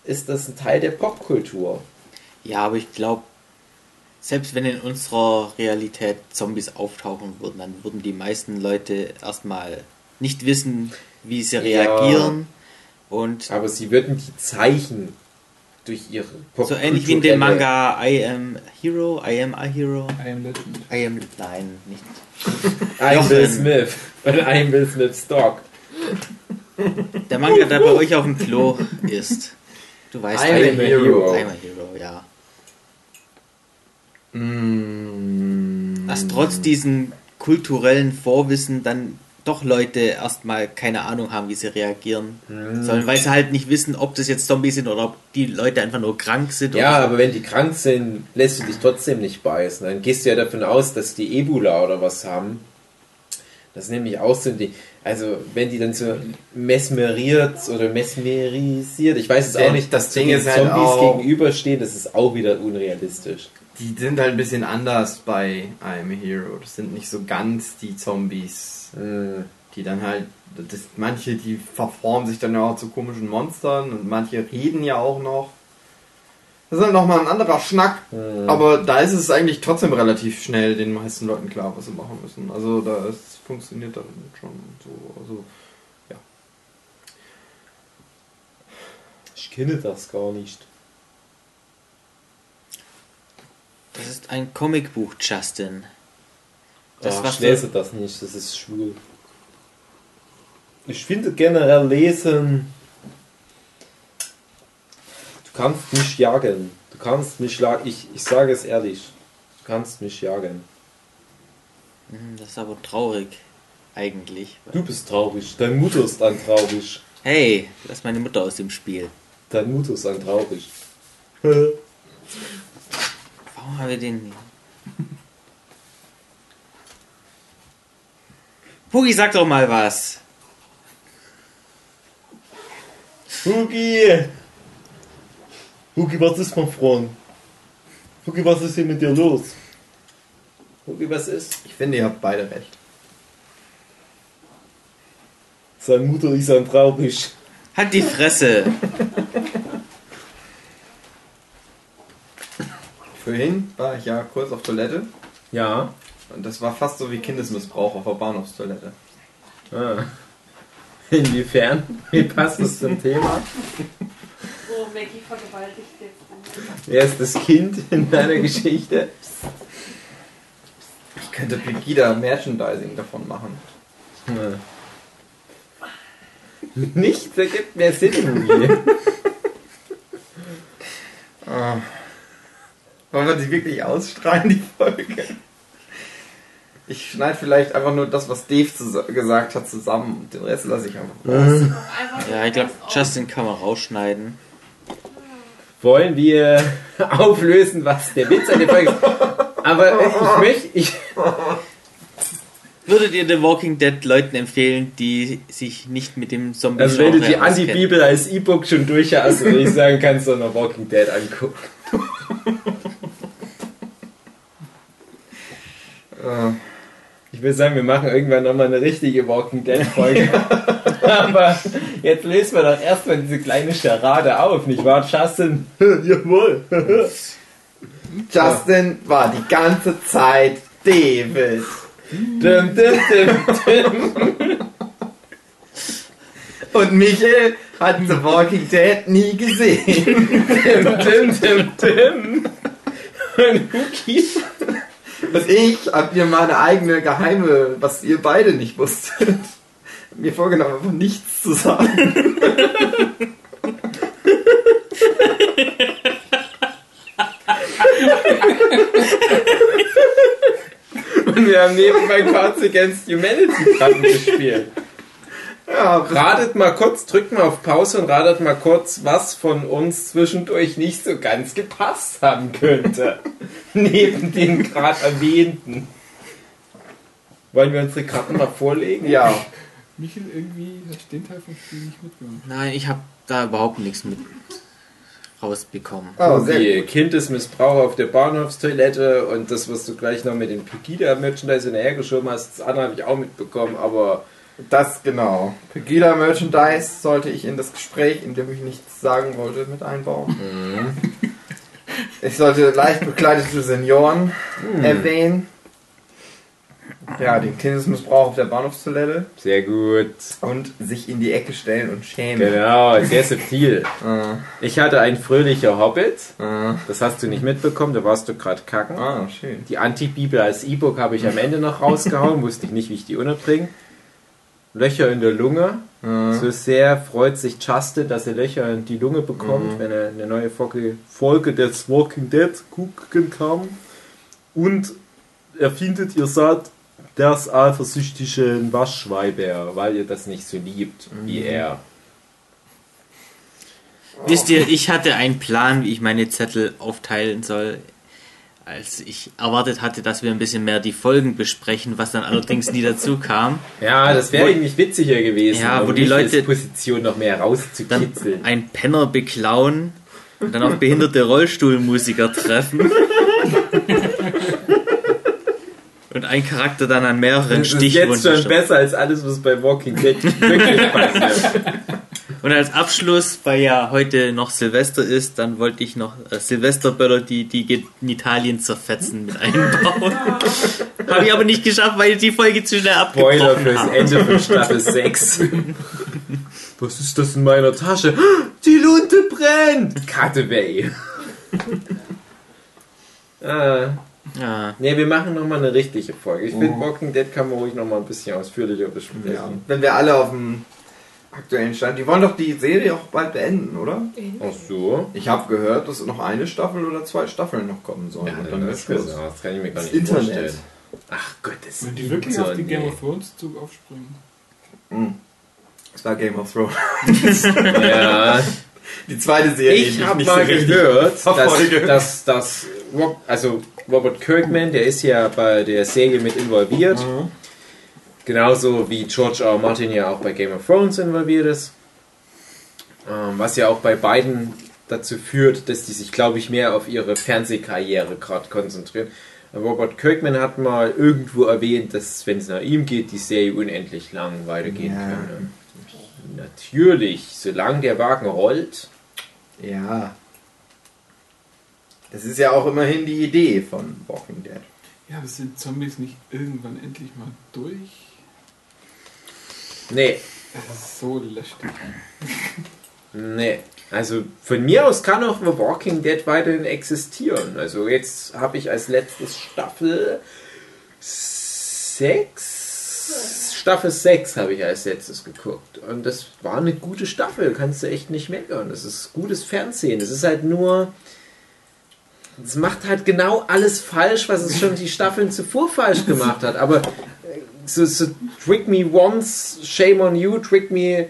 ist das ein Teil der Popkultur. Ja, aber ich glaube, selbst wenn in unserer Realität Zombies auftauchen würden, dann würden die meisten Leute erstmal nicht wissen, wie sie reagieren. Und Aber sie würden die Zeichen durch ihre so ähnlich wie in dem Manga I Am Hero, I Am a Hero. I am legend. I am, nein, nicht. I'm Will Jochen. Smith. Und I'm Will Smith's Dog. Der Manga, der bei euch auf dem Klo ist. Du weißt, I'm I a hero. I'm a Hero, ja. Mm. Dass trotz diesen kulturellen Vorwissen dann doch Leute erstmal keine Ahnung haben, wie sie reagieren. Sondern weil sie halt nicht wissen, ob das jetzt Zombies sind oder ob die Leute einfach nur krank sind. Ja, oder aber wenn die krank sind, lässt du dich trotzdem nicht beißen. Dann gehst du ja davon aus, dass die Ebola oder was haben. Das ist nämlich auch so die, also wenn die dann so mesmeriert oder mesmerisiert, ich weiß es auch nicht, das dass Ding ist halt Zombies auch- gegenüberstehen, das ist auch wieder unrealistisch. Die sind halt ein bisschen anders bei I Am a Hero. Das sind nicht so ganz die Zombies, Hm. die dann halt. Das, manche, die verformen sich dann ja auch zu komischen Monstern und manche reden ja auch noch. Das ist halt nochmal ein anderer Schnack. Hm. Aber da ist es eigentlich trotzdem relativ schnell den meisten Leuten klar, was sie machen müssen. Also da ist, funktioniert dann schon so. Also, Ich kenne das gar nicht. Das ist ein Comicbuch, Justin. Das, Ach, ich lese das nicht, das ist schwul. Ich finde generell lesen. Du kannst mich jagen. Du kannst mich jagen. Ich, ich sage es ehrlich. Du kannst mich jagen. Hm, Das ist aber traurig, eigentlich. Du bist traurig. Deine Mutter ist dann traurig. Hey, lass meine Mutter aus dem Spiel. Deine Mutter ist dann traurig. Warum haben wir den... Hugi, sag doch mal was. Hugi! Hugi, was ist, mein Freund? Hugi, was ist hier mit dir los? Hugi, was ist? ich finde, ihr habt beide recht. Seine Mutter ist dann traurig. Halt die Fresse. Vorhin war ich ja kurz auf Toilette Ja. und das war fast so wie Kindesmissbrauch auf der Bahnhofstoilette. Ah. Inwiefern? Wie passt das zum Thema? Maggie vergewaltigt jetzt. Wer ist das Kind in deiner Geschichte? Ich könnte Pegida Merchandising davon machen. Nichts ergibt mehr Sinn. Ah. Wollen wir die wirklich ausstrahlen, die Folge? Ich schneide vielleicht einfach nur das, was Dave gesagt hat, zusammen und den Rest lasse ich einfach raus. Einfach Ja, ich glaube, Justin kann man rausschneiden. Wollen wir auflösen, was der Witz an der Folge ist? Aber ich möchte, ich, Würdet ihr The Walking Dead Leuten empfehlen, die sich nicht mit dem zombie also wenn du die Anti-Bibel als E-Book schon durch hast, würde ich sagen, kannst du noch Walking Dead angucken. Äh, Ich würde sagen, wir machen irgendwann nochmal eine richtige Walking Dead Folge. Aber jetzt lösen wir doch erstmal diese kleine Charade auf, nicht wahr, Justin? Jawohl. Justin war die ganze Zeit David. Dum, dum, dum, dum. Und Michael hat The Walking Dead nie gesehen. Dim, dim, dim. Und Huki. Und ich hab mir meine eigene geheime, was ihr beide nicht wusstet, mir vorgenommen, einfach nichts zu sagen. Und wir haben nebenbei Cards Against Humanity Karten gespielt. Ja, Ratet mal kurz, drückt mal auf Pause und ratet mal kurz, was von uns zwischendurch nicht so ganz gepasst haben könnte. Neben den gerade erwähnten. Wollen wir unsere Karten mal vorlegen? ja. Michael, irgendwie hast du den Teil vom Spiel nicht mitgenommen. Nein, ich habe da überhaupt nichts mit rausbekommen. Oh, sehr Wie. Kindesmissbrauch auf der Bahnhofstoilette und das, was du gleich noch mit dem Pegida-Merchandise hinterhergeschoben hast, das andere habe ich auch mitbekommen, aber Das genau. Pegida Merchandise sollte ich in das Gespräch, in dem ich nichts sagen wollte, mit einbauen. Ich sollte leicht bekleidete Senioren erwähnen. Ja, den Kindesmissbrauch auf der Bahnhofstoilette sehr gut. und sich in die Ecke stellen und schämen. Genau, sehr subtil. Ah, Ich hatte ein fröhlicher Hobbit, ah, das hast du nicht mitbekommen, da warst du gerade kacken. ah, schön. Die Anti-Bibel als E-Book habe ich am Ende noch rausgehauen, wusste ich nicht, wie ich die unterbringe. Löcher in der Lunge. Ah, So sehr freut sich Justin, dass er Löcher in die Lunge bekommt, wenn er eine neue Folge, Folge des Walking Dead gucken kann. Und er findet, ihr seid das eifersüchtige Waschschweiber, weil ihr das nicht so liebt wie er. Wisst ihr, ich hatte einen Plan, wie ich meine Zettel aufteilen soll, als ich erwartet hatte, dass wir ein bisschen mehr die Folgen besprechen, was dann allerdings nie dazu kam. Ja, das wäre eigentlich witziger gewesen, Ja, wo die Leute- Position noch mehr rauszukitzeln. ein Penner beklauen und dann auch behinderte Rollstuhlmusiker treffen. Und ein Charakter dann an mehreren Das ist Stichwunden jetzt schon besser als alles, was bei Walking Dead wirklich passiert. Und als Abschluss, weil ja heute noch Silvester ist, dann wollte ich noch äh, Silvesterböller, die die Genitalien zerfetzen, mit einbauen. Habe ich aber nicht geschafft, weil ich die Folge zu schnell Spoiler abgebrochen fürs habe. Ende von Staffel 6. Was ist das in meiner Tasche? Die Lunte brennt! Cut away. ah, ne, wir machen nochmal eine richtige Folge. Ich finde, Walking Dead kann man ruhig nochmal ein bisschen ausführlicher besprechen. ja. Wenn wir alle auf dem aktuellen Stand, die wollen doch die Serie auch bald beenden, oder? Ach so. Ich habe gehört, dass noch eine Staffel oder zwei Staffeln noch kommen sollen. Ja, und dann wird Schluss. das kann ich mir gar nicht Internet. vorstellen. Ach Gott, das Wenn die wirklich auf die Game nee. of Thrones Zug aufspringen. Das war Game of Thrones. Ja, Die zweite Serie. ich habe mal so gehört, dass, dass, dass Rob, also Robert Kirkman, der ist ja bei der Serie mit involviert. Mhm. Genauso wie George R. Martin ja auch bei Game of Thrones involviert ist. Ähm, was ja auch bei beiden dazu führt, dass die sich, glaube ich, mehr auf ihre Fernsehkarriere gerade konzentrieren. Robert Kirkman hat mal irgendwo erwähnt, dass, wenn es nach ihm geht, die Serie unendlich lang weitergehen Ja. könne. Natürlich, solange der Wagen rollt. Ja. Das ist ja auch immerhin die Idee von Walking Dead. Ja, aber sind Zombies nicht irgendwann endlich mal durch? Nee, Es ist so lästig. nee. Also von mir aus kann auch The Walking Dead weiterhin existieren. Also jetzt habe ich als letztes Staffel 6. Staffel 6 habe ich als letztes geguckt. Und das war eine gute Staffel, kannst du echt nicht meckern. Das ist gutes Fernsehen. Es ist halt nur. Es macht halt genau alles falsch, was es schon die Staffeln zuvor falsch gemacht hat. Aber so, so Trick Me Once, Shame on You, Trick Me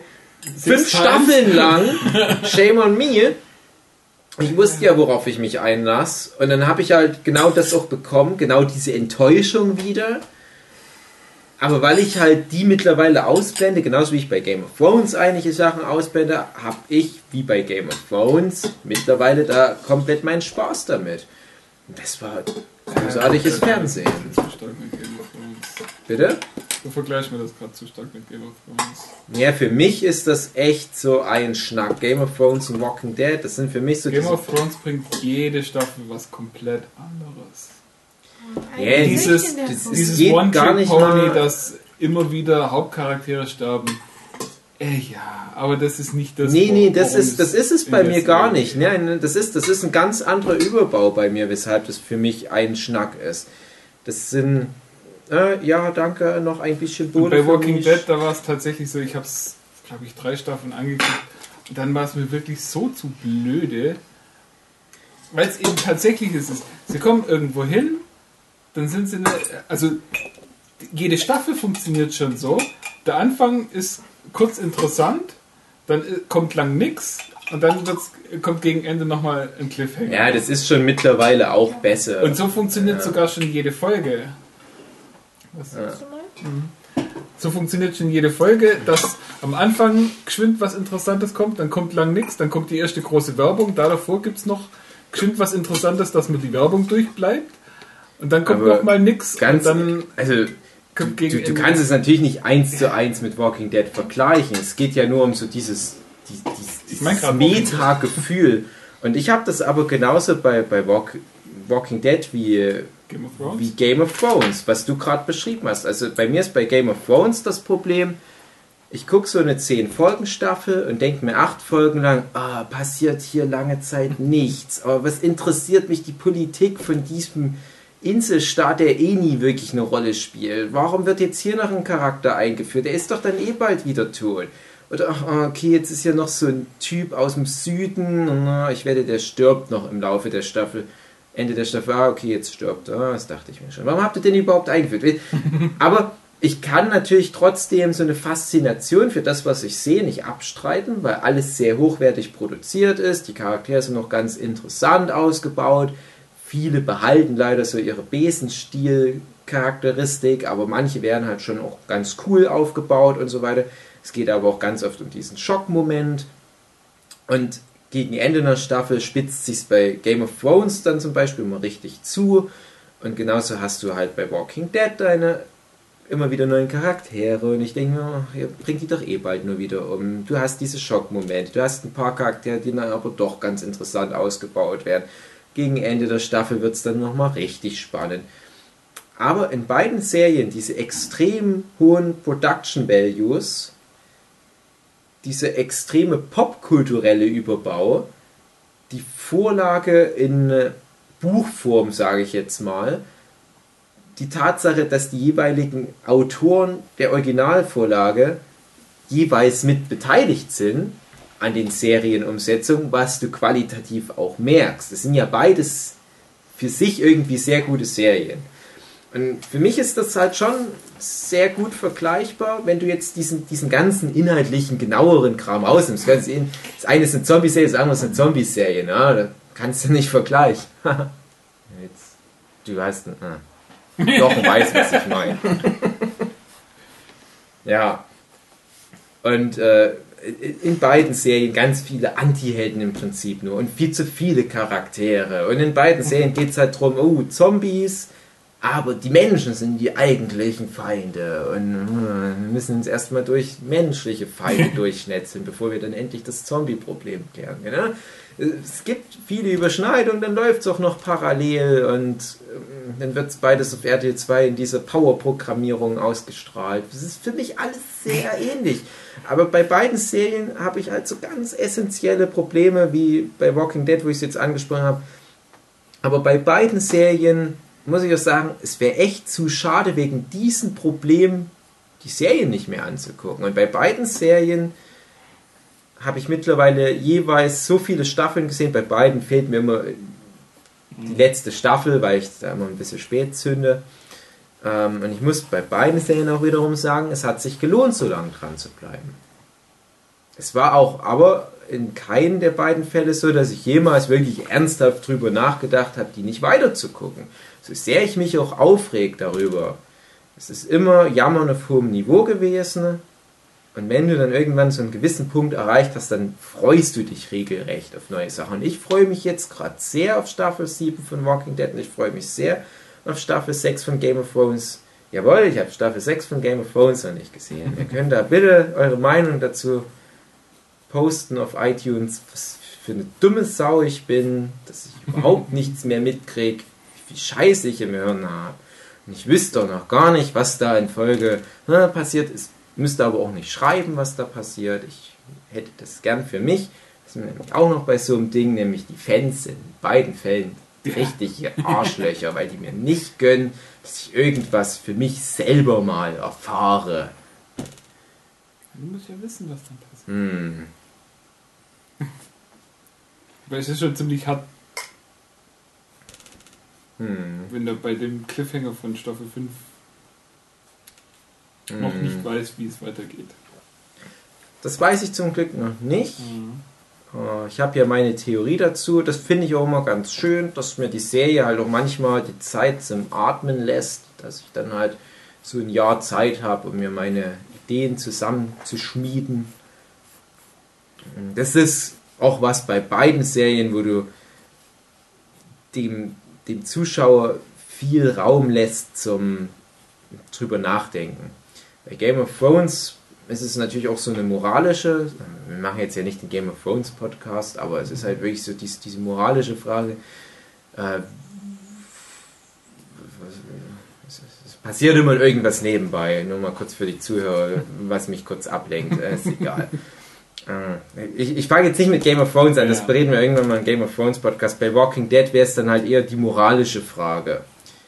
fünf. Staffeln lang, Shame on Me. Ich wusste ja, worauf ich mich einlass. Und dann habe ich halt genau das auch bekommen, genau diese Enttäuschung wieder. Aber weil ich halt die mittlerweile ausblende, genauso wie ich bei Game of Thrones einige Sachen ausblende, habe ich, wie bei Game of Thrones, mittlerweile da komplett meinen Spaß damit. Und das war großartiges Fernsehen. Bitte? Du vergleichst mir das gerade zu stark mit Game of Thrones. Ja, für mich ist das echt so ein Schnack. Game of Thrones und Walking Dead, das sind für mich so Game of Thrones bringt jede Staffel was komplett anderes. Ja, Dieses, das ist- dieses One-Trick-Pony, dass immer wieder Hauptcharaktere sterben. Äh, ja, aber das ist nicht das. Nee, nee, das ist, das ist es bei mir gar nicht. Nein, das ist, das ist ein ganz anderer Überbau bei mir, weshalb das für mich ein Schnack ist. Das sind, äh, ja, danke, noch ein bisschen Und Boden bei für Walking mich. Dead, da war es tatsächlich so, ich habe es, glaube ich, drei Staffeln angeguckt und dann war es mir wirklich so zu blöde, weil es eben tatsächlich ist. Sie kommen irgendwo hin, dann sind sie, eine, also jede Staffel funktioniert schon so. Der Anfang ist kurz interessant, dann äh, kommt lang nix und dann wird's, kommt gegen Ende nochmal ein Cliffhanger. Ja, das ist schon mittlerweile auch besser. Und so funktioniert sogar schon jede Folge. Was Ja. So funktioniert schon jede Folge, dass am Anfang geschwind was Interessantes kommt, dann kommt lang nichts, dann kommt die erste große Werbung, da davor gibt es noch geschwind was Interessantes, dass man die Werbung durchbleibt und dann kommt Aber noch mal nichts Ganz, und dann also kommt du, du kannst es natürlich nicht eins zu eins mit Walking Dead vergleichen. Es geht ja nur um so dieses, die, dieses, dieses grad Walking Dead. Meta-Gefühl. Und ich habe das aber genauso bei, bei Walk, Walking Dead wie, Game of Thrones. wie Game of Thrones, was du gerade beschrieben hast. Also bei mir ist bei Game of Thrones das Problem, ich gucke so eine 10-Folgen-Staffel und denke mir acht Folgen lang, ah, passiert hier lange Zeit nichts. Aber was interessiert mich die Politik von diesem Inselstaat, der eh nie wirklich eine Rolle spielt? Warum wird jetzt hier noch ein Charakter eingeführt? Der ist doch dann eh bald wieder tot. Oder, ach, okay, jetzt ist hier noch so ein Typ aus dem Süden na, ich wette, der stirbt noch im Laufe der Staffel. Ende der Staffel, ah, okay, jetzt stirbt er. Das dachte ich mir schon. Warum habt ihr den überhaupt eingeführt? Aber ich kann natürlich trotzdem so eine Faszination für das, was ich sehe, nicht abstreiten, weil alles sehr hochwertig produziert ist. Die Charaktere sind noch ganz interessant ausgebaut. Viele behalten leider so ihre Besenstil-Charakteristik, aber manche werden halt schon auch ganz cool aufgebaut und so weiter. Es geht aber auch ganz oft um diesen Schockmoment. Und gegen Ende der Staffel spitzt sich bei Game of Thrones dann zum Beispiel mal richtig zu. Und genauso hast du halt bei Walking Dead deine immer wieder neuen Charaktere. Und ich denke mir, oh, ihr bringt die doch eh bald nur wieder um. Du hast diese Schockmomente. Du hast ein paar Charaktere, die dann aber doch ganz interessant ausgebaut werden. Gegen Ende der Staffel wird es dann nochmal richtig spannend. Aber in beiden Serien diese extrem hohen Production Values, diese extreme popkulturelle Überbau, die Vorlage in äh, Buchform, sage ich jetzt mal, die Tatsache, dass die jeweiligen Autoren der Originalvorlage jeweils mit beteiligt sind an den Serienumsetzungen, was du qualitativ auch merkst. Das sind ja beides für sich irgendwie sehr gute Serien. Und für mich ist das halt schon sehr gut vergleichbar, wenn du jetzt diesen, diesen ganzen inhaltlichen, genaueren Kram rausnimmst. Das eine ist eine Zombie-Serie, das andere ist eine Zombie-Serie. Na, da kannst du nicht vergleichen. jetzt, du weißt, ah. doch weißt, was ich meine. ja. Und äh, in beiden Serien ganz viele Anti-Helden im Prinzip nur und viel zu viele Charaktere. Und in beiden Serien geht es halt darum, oh, Zombies, aber die Menschen sind die eigentlichen Feinde. Und äh, wir müssen uns erstmal durch menschliche Feinde durchschnetzeln, bevor wir dann endlich das Zombie-Problem klären. Genau? Es gibt viele Überschneidungen, dann läuft es auch noch parallel und ähm, dann wird es beides auf RTL 2 in dieser Power-Programmierung ausgestrahlt. Das ist für mich alles sehr ähnlich. Aber bei beiden Serien habe ich halt so ganz essentielle Probleme, wie bei Walking Dead, wo ich es jetzt angesprochen habe. Aber bei beiden Serien muss ich auch sagen, es wäre echt zu schade, wegen diesem Problem die Serien nicht mehr anzugucken. Und bei beiden Serien habe ich mittlerweile jeweils so viele Staffeln gesehen. Bei beiden fehlt mir immer die letzte Staffel, weil ich da immer ein bisschen spät zünde. Ähm, und ich muss bei beiden Serien auch wiederum sagen, es hat sich gelohnt, so lange dran zu bleiben. Es war auch aber in keinem der beiden Fälle so, dass ich jemals wirklich ernsthaft drüber nachgedacht habe, die nicht weiterzugucken. So sehr ich mich auch aufreg darüber. Es ist immer Jammern auf hohem Niveau gewesen. Und wenn du dann irgendwann so einen gewissen Punkt erreicht hast, dann freust du dich regelrecht auf neue Sachen. Und ich freue mich jetzt gerade sehr auf Staffel 7 von Walking Dead und ich freue mich sehr auf Staffel 6 von Game of Thrones. Jawohl, ich habe Staffel 6 von Game of Thrones noch nicht gesehen. Ihr könnt da bitte eure Meinung dazu posten auf iTunes, was für eine dumme Sau ich bin, dass ich überhaupt nichts mehr mitkriege, viel Scheiße ich im Hirn habe. Und ich wüsste doch noch gar nicht, was da in Folge na, passiert ist. Müsste aber auch nicht schreiben, was da passiert. Ich hätte das gern für mich. Das ist nämlich auch noch bei so einem Ding, nämlich die Fans in beiden Fällen richtige Arschlöcher, weil die mir nicht gönnen, dass ich irgendwas für mich selber mal erfahre. Du musst ja wissen, was dann passiert. Hm. Weil es ist schon ziemlich hart, Hm. wenn du bei dem Cliffhanger von Staffel 5 noch Hm. nicht weißt, wie es weitergeht. Das weiß ich zum Glück noch nicht. Äh, Ich habe ja meine Theorie dazu. Das finde ich auch immer ganz schön, dass mir die Serie halt auch manchmal die Zeit zum Atmen lässt, dass ich dann halt so ein Jahr Zeit habe, um mir meine Ideen zusammenzuschmieden. Das ist auch was bei beiden Serien, wo du dem, dem Zuschauer viel Raum lässt zum drüber nachdenken. Bei Game of Thrones ist es natürlich auch so eine moralische, wir machen jetzt ja nicht den Game of Thrones Podcast, aber es ist halt wirklich so diese, diese moralische Frage, äh, es passiert immer irgendwas nebenbei, nur mal kurz für die Zuhörer, was mich kurz ablenkt, äh, ist egal. Äh, ich, ich fange jetzt nicht mit Game of Thrones an, das Ja. bereden wir irgendwann mal im Game of Thrones Podcast. Bei Walking Dead wäre es dann halt eher die moralische Frage.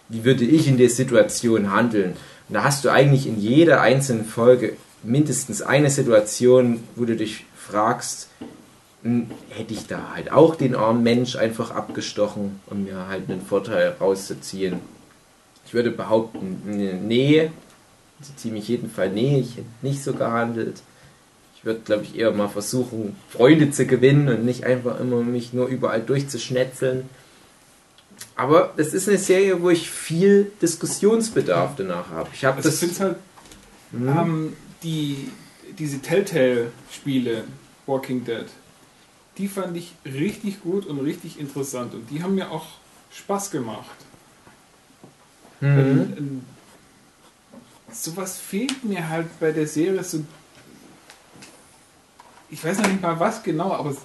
Wie würde ich in der Situation handeln? Und da hast du eigentlich in jeder einzelnen Folge mindestens eine Situation, wo du dich fragst, hm, hätte ich da halt auch den armen Mensch einfach abgestochen, um mir halt einen Vorteil rauszuziehen. Ich würde behaupten, nee, so ziemlich jeden Fall nee, ich hätte nicht so gehandelt. Ich würde, glaube ich, eher mal versuchen, Freunde zu gewinnen und nicht einfach immer mich nur überall durchzuschnetzeln. Aber das ist eine Serie, wo ich viel Diskussionsbedarf danach habe. Ich habe Also ich das. finde halt, ähm, die, diese Telltale-Spiele, Walking Dead, die fand ich richtig gut und richtig interessant und die haben mir auch Spaß gemacht. Mhm. Ähm, ähm, sowas fehlt mir halt bei der Serie so. Ich weiß noch nicht mal was genau, aber es-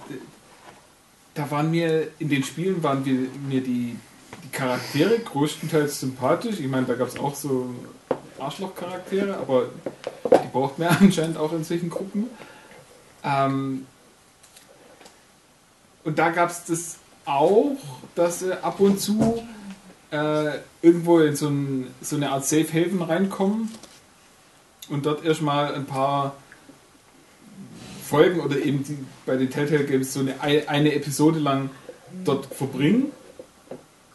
da waren mir in den Spielen waren wir, mir die, die Charaktere größtenteils sympathisch. Ich meine, da gab es auch so Arschloch-Charaktere, aber die braucht man anscheinend auch in solchen Gruppen. Ähm, und da gab es das auch, dass sie ab und zu äh, irgendwo in so, ein, so eine Art Safe Haven reinkommen und dort erstmal ein paar Folgen oder eben die, bei den Telltale Games so eine, eine Episode lang dort verbringen.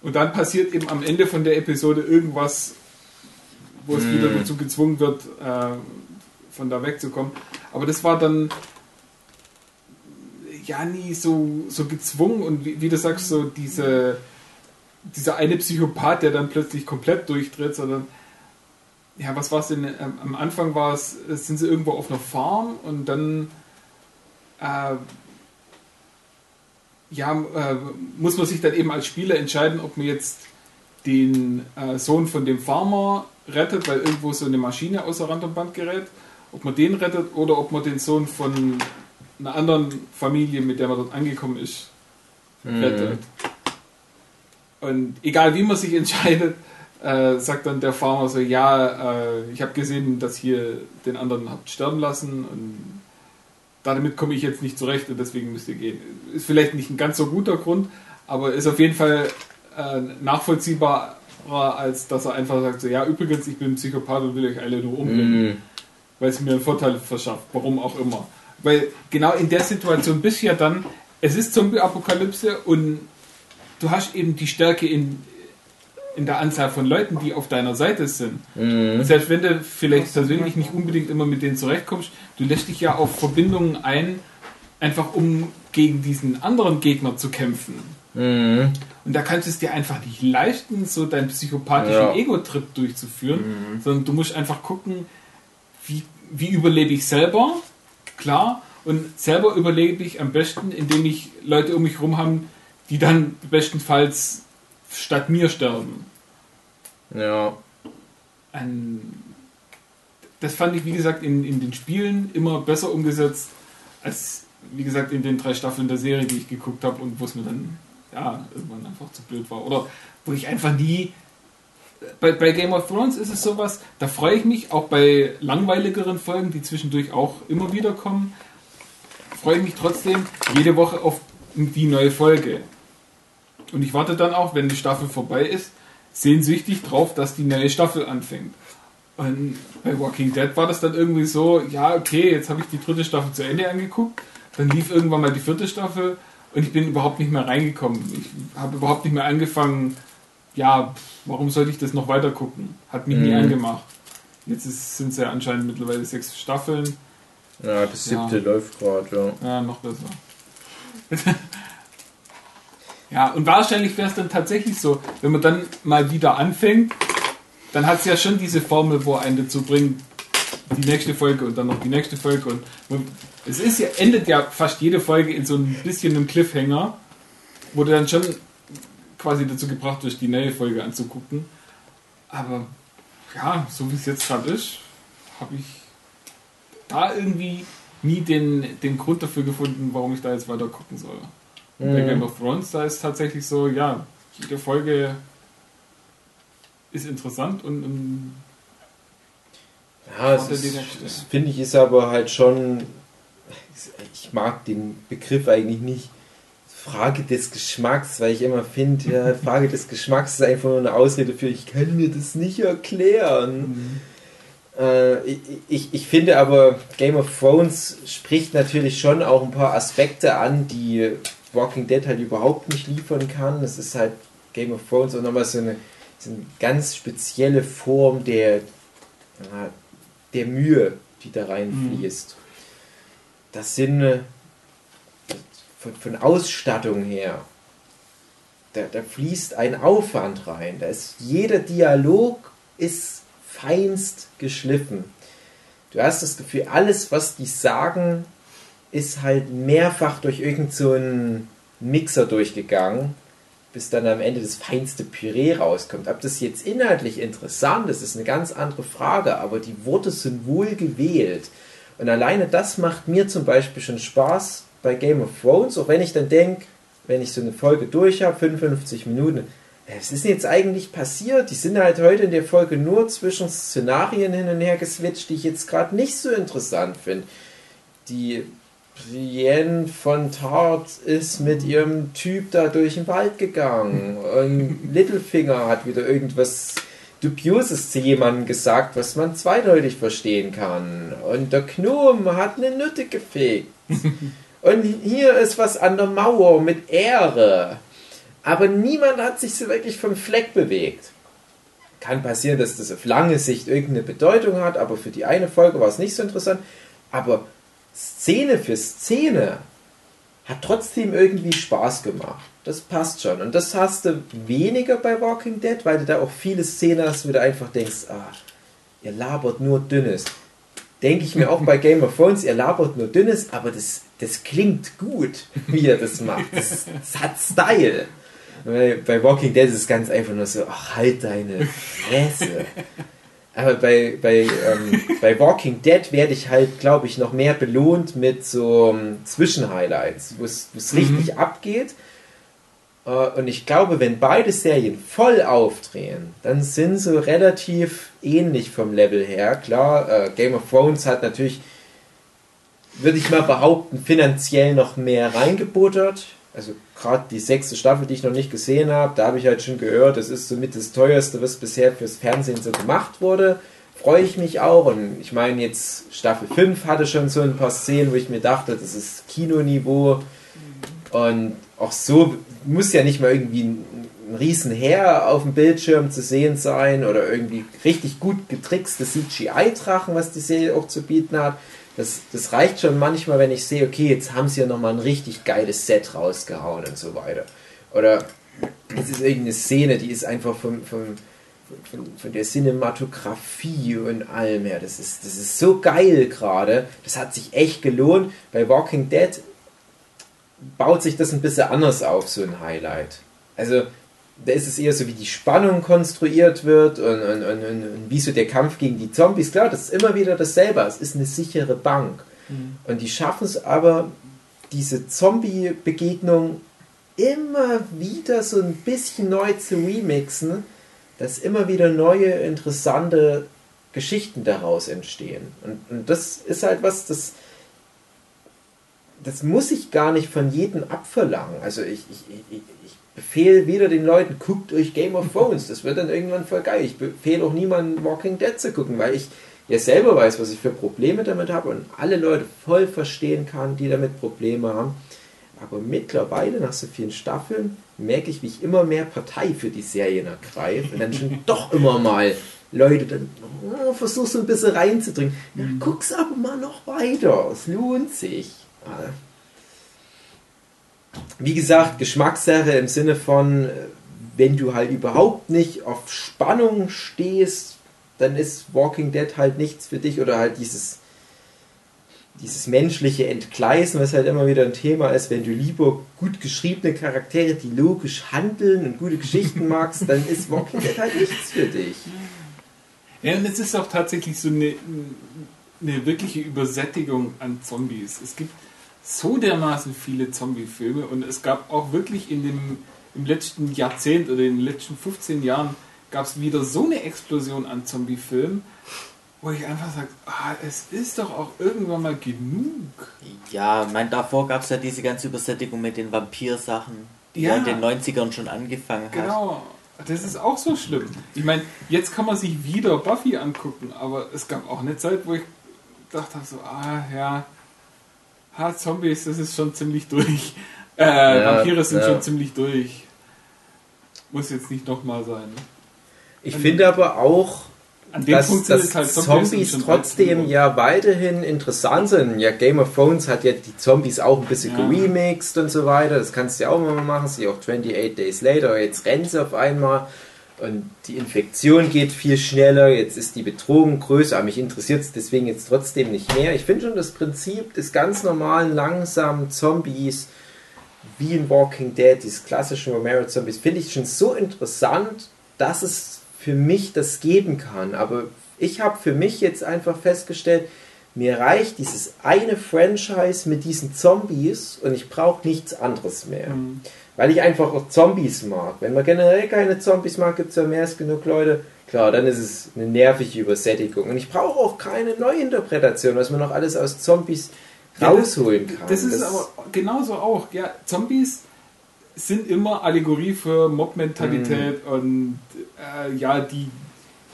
Und dann passiert eben am Ende von der Episode irgendwas, wo es wieder dazu gezwungen wird, äh, von da wegzukommen. Aber das war dann ja nie so, so gezwungen und wie, wie du sagst, so diese, dieser eine Psychopath, der dann plötzlich komplett durchdreht, sondern ja, was war es denn? Am Anfang war es, sind sie irgendwo auf einer Farm und dann äh, ja, äh, muss man sich dann eben als Spieler entscheiden, ob man jetzt den äh, Sohn von dem Farmer rettet, weil irgendwo so eine Maschine außer Rand und Band gerät, ob man den rettet oder ob man den Sohn von einer anderen Familie, mit der man dort angekommen ist, rettet. Und egal wie man sich entscheidet, äh, sagt dann der Farmer so, ja, äh, ich habe gesehen, dass hier den anderen habt sterben lassen und damit komme ich jetzt nicht zurecht und deswegen müsst ihr gehen. Ist vielleicht nicht ein ganz so guter Grund, aber ist auf jeden Fall äh, nachvollziehbarer, als dass er einfach sagt, so, ja, übrigens, ich bin ein Psychopath und will euch alle nur umbringen, Mhm. weil es mir einen Vorteil verschafft, warum auch immer. Weil genau in der Situation bist du ja dann, es ist Zombie-Apokalypse und du hast eben die Stärke in, in der Anzahl von Leuten, die auf deiner Seite sind. Mhm. Selbst wenn du vielleicht persönlich nicht unbedingt immer mit denen zurechtkommst, du lässt dich ja auf Verbindungen ein, einfach um gegen diesen anderen Gegner zu kämpfen. Mhm. Und da kannst du es dir einfach nicht leisten, so deinen psychopathischen Ja. Ego-Trip durchzuführen, sondern du musst einfach gucken, wie, wie überlebe ich selber, klar, und selber überlebe ich am besten, indem ich Leute um mich herum habe, die dann bestenfalls statt mir sterben. Ja. Ein, das fand ich, wie gesagt, in, in den Spielen immer besser umgesetzt, als, wie gesagt, in den drei Staffeln der Serie, die ich geguckt habe und wo es mir dann, ja, irgendwann einfach zu blöd war. Oder wo ich einfach nie. Bei, bei Game of Thrones ist es sowas, da freue ich mich, auch bei langweiligeren Folgen, die zwischendurch auch immer wieder kommen, freue ich mich trotzdem jede Woche auf die neue Folge. Und ich warte dann auch, wenn die Staffel vorbei ist, sehnsüchtig drauf, dass die neue Staffel anfängt. Und bei Walking Dead war das dann irgendwie so, ja, okay, jetzt habe ich die dritte Staffel zu Ende angeguckt, dann lief irgendwann mal die vierte Staffel und ich bin überhaupt nicht mehr reingekommen. Ich habe überhaupt nicht mehr angefangen, ja, warum sollte ich das noch weiter gucken? Hat mich nie Mhm. angemacht. Jetzt ist, sind es ja anscheinend mittlerweile sechs Staffeln. Ja, das siebte Ja. läuft gerade, ja. Ja, noch besser. ja, und wahrscheinlich wäre es dann tatsächlich so, wenn man dann mal wieder anfängt, dann hat es ja schon diese Formel, wo einen dazu bringt, die nächste Folge und dann noch die nächste Folge. Und man- es ist ja, endet ja fast jede Folge in so ein bisschen einem Cliffhanger, wo du dann schon quasi dazu gebracht wirst, die neue Folge anzugucken. Aber ja, so wie es jetzt gerade ist, habe ich da irgendwie nie den, den Grund dafür gefunden, warum ich da jetzt weiter gucken soll. Und Bei Game of Thrones, da ist tatsächlich so, ja, jede Folge ist interessant und, und Ja, es ist, das finde ich ist aber halt schon, ich mag den Begriff eigentlich nicht. Frage des Geschmacks, weil ich immer finde, ja, Frage des Geschmacks ist einfach nur eine Ausrede für, ich kann mir das nicht erklären. Äh, ich, ich, ich finde aber, Game of Thrones spricht natürlich schon auch ein paar Aspekte an, die Walking Dead halt überhaupt nicht liefern kann. Es ist halt Game of Thrones auch nochmal so eine, so eine ganz spezielle Form der, der Mühe, die da reinfließt. Das sind äh, von, von Ausstattung her, da, da fließt ein Aufwand rein. Da ist jeder Dialog ist feinst geschliffen. Du hast das Gefühl, alles, was die sagen, ist halt mehrfach durch irgendeinen so Mixer durchgegangen, bis dann am Ende das feinste Püree rauskommt. Ob das jetzt inhaltlich interessant ist, ist eine ganz andere Frage, aber die Worte sind wohl gewählt. Und alleine das macht mir zum Beispiel schon Spaß bei Game of Thrones, auch wenn ich dann denke, wenn ich so eine Folge durch habe, 55 Minuten, was ist denn jetzt eigentlich passiert? Die sind halt heute in der Folge nur zwischen Szenarien hin und her geswitcht, die ich jetzt gerade nicht so interessant finde. Die Brienne von Tart ist mit ihrem Typ da durch den Wald gegangen und Littlefinger hat wieder irgendwas Dubioses zu jemandem gesagt, was man zweideutig verstehen kann. Und der Gnome hat eine Nütte gefegt. Und hier ist was an der Mauer mit Ehre. Aber niemand hat sich so wirklich vom Fleck bewegt. Kann passieren, dass das auf lange Sicht irgendeine Bedeutung hat, aber für die eine Folge war es nicht so interessant. Aber Szene für Szene hat trotzdem irgendwie Spaß gemacht. Das passt schon. Und das hast du weniger bei Walking Dead, weil du da auch viele Szenen hast, wo du einfach denkst, ah, ihr labert nur Dünnes. Denke ich mir auch bei Game of Thrones, ihr labert nur Dünnes, aber das, das klingt gut, wie ihr das macht. Das, das hat Style. Bei Walking Dead ist es ganz einfach nur so, ach, halt deine Fresse. Aber bei, bei, ähm, bei Walking Dead werde ich halt, glaube ich, noch mehr belohnt mit so ähm, Zwischenhighlights, wo es es richtig abgeht. Äh, und ich glaube, wenn beide Serien voll aufdrehen, dann sind sie relativ ähnlich vom Level her. Klar, äh, Game of Thrones hat natürlich, würde ich mal behaupten, finanziell noch mehr reingebuttert. Also gerade die sechste Staffel, die ich noch nicht gesehen habe, da habe ich halt schon gehört, das ist somit das teuerste, was bisher fürs Fernsehen so gemacht wurde. Freue ich mich auch. Und ich meine, jetzt Staffel 5 hatte schon so ein paar Szenen, wo ich mir dachte, das ist Kinoniveau. Und auch so muss ja nicht mal irgendwie ein, ein Riesenheer auf dem Bildschirm zu sehen sein oder irgendwie richtig gut getrickste CGI-Drachen, was die Serie auch zu bieten hat. Das, das reicht schon manchmal, wenn ich sehe, okay, jetzt haben sie ja nochmal ein richtig geiles Set rausgehauen und so weiter. Oder es ist irgendeine Szene, die ist einfach von, von, von, von der Cinematografie und allem her. Das ist, das ist so geil gerade. Das hat sich echt gelohnt. Bei Walking Dead baut sich das ein bisschen anders auf, so ein Highlight. Also, da ist es eher so, wie die Spannung konstruiert wird und, und, und, und, wie so der Kampf gegen die Zombies. Klar, das ist immer wieder dasselbe. Es ist eine sichere Bank. Und die schaffen es aber, diese Zombie-Begegnung immer wieder so ein bisschen neu zu remixen, dass immer wieder neue, interessante Geschichten daraus entstehen. Und, und das ist halt was, das, das muss ich gar nicht von jedem abverlangen. Also ich, ich, ich, ich befehle wieder den Leuten, guckt euch Game of Thrones, das wird dann irgendwann voll geil. Ich befehle auch niemandem Walking Dead zu gucken, weil ich ja selber weiß, was ich für Probleme damit habe und alle Leute voll verstehen kann, die damit Probleme haben. Aber mittlerweile, nach so vielen Staffeln, merke ich, wie ich immer mehr Partei für die Serien ergreife und dann schon doch immer mal Leute dann oh, versuch so ein bisschen reinzudringen. Ja, guck's aber mal noch weiter, es lohnt sich. Wie gesagt, Geschmackssache im Sinne von, wenn du halt überhaupt nicht auf Spannung stehst, dann ist Walking Dead halt nichts für dich oder halt dieses dieses menschliche Entgleisen, was halt immer wieder ein Thema ist, wenn du lieber gut geschriebene Charaktere, die logisch handeln und gute Geschichten magst, dann ist Walking Dead halt nichts für dich. Ja, und es ist auch tatsächlich so eine, eine wirkliche Übersättigung an Zombies. Es gibt so dermaßen viele Zombie-Filme und es gab auch wirklich in dem im letzten Jahrzehnt oder in den letzten 15 Jahren gab es wieder so eine Explosion an Zombie-Filmen, wo ich einfach sage, ah, es ist doch auch irgendwann mal genug. Ja, mein davor gab es ja diese ganze Übersättigung mit den Vampir-Sachen, die Ja. ja in den 90ern schon angefangen hat. Genau. Das ist auch so schlimm. Ich meine, jetzt kann man sich wieder Buffy angucken, aber es gab auch eine Zeit, wo ich dachte so, ah ja, ha, Zombies, das ist schon ziemlich durch. Äh, Ja, Vampire sind ja. schon ziemlich durch. Muss jetzt nicht nochmal sein. ne? Ich finde aber auch, An dass, Punkt dass halt Zombies, schon trotzdem ja weiterhin interessant sind. Ja, Game of Thrones hat ja die Zombies auch ein bisschen Ja. geremixed und so weiter. Das kannst du ja auch mal machen. Sie auch 28 Days Later. Jetzt rennen sie auf einmal. Und die Infektion geht viel schneller. Jetzt ist die Bedrohung größer. Aber mich interessiert es deswegen jetzt trotzdem nicht mehr. Ich finde schon das Prinzip des ganz normalen, langsamen Zombies wie in Walking Dead, dieses klassische Romero-Zombies, finde ich schon so interessant, dass es für mich das geben kann. Aber ich habe für mich jetzt einfach festgestellt, mir reicht dieses eine Franchise mit diesen Zombies und ich brauche nichts anderes mehr. Mhm. Weil ich einfach auch Zombies mag. Wenn man generell keine Zombies mag, gibt es ja mehr als genug Leute. Klar, dann ist es eine nervige Übersättigung. Und ich brauche auch keine Neuinterpretation, was man noch alles aus Zombies Ja, das- rausholen kann. Das ist aber genauso auch. Ja, Zombies sind immer Allegorie für Mob-Mentalität Mhm. und äh, ja, die,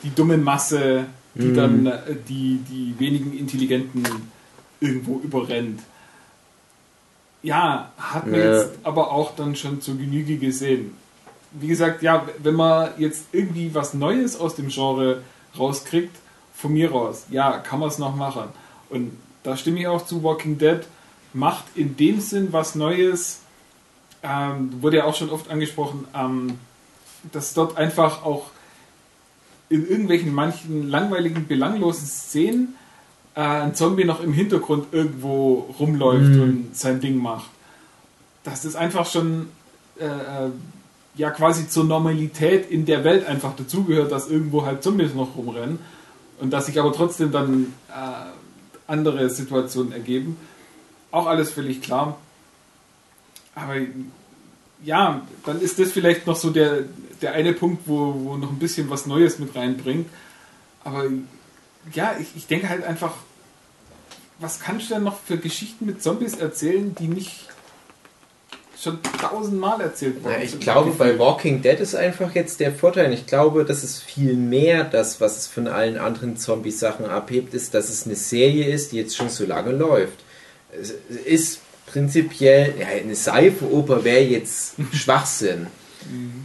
die dumme Masse, die Mhm. dann äh, die, die wenigen Intelligenten irgendwo überrennt. Ja, hat man Ja. jetzt aber auch dann schon zur Genüge gesehen. Wie gesagt, ja, wenn man jetzt irgendwie was Neues aus dem Genre rauskriegt, von mir raus, ja, kann man es noch machen. Und da stimme ich auch zu, Walking Dead macht in dem Sinn was Neues, ähm, wurde ja auch schon oft angesprochen, ähm, dass dort einfach auch in irgendwelchen manchen langweiligen, belanglosen Szenen äh, ein Zombie noch im Hintergrund irgendwo rumläuft Mhm. und sein Ding macht. Dass das einfach schon äh, äh, ja quasi zur Normalität in der Welt einfach dazugehört, dass irgendwo halt Zombies noch rumrennen und dass sich aber trotzdem dann äh, andere Situationen ergeben. Auch alles völlig klar. Aber ja, dann ist das vielleicht noch so der, der eine Punkt, wo, wo noch ein bisschen was Neues mit reinbringt. Aber ja, ich, ich denke halt einfach, was kannst du denn noch für Geschichten mit Zombies erzählen, die nicht schon tausendmal erzählt worden Ja, ich glaube, bei Walking Dead ist einfach jetzt der Vorteil. Ich glaube, das ist viel mehr das, was es von allen anderen Zombie-Sachen abhebt, ist, dass es eine Serie ist, die jetzt schon so lange läuft. Es ist prinzipiell, ja, eine Seifenoper wäre jetzt Schwachsinn.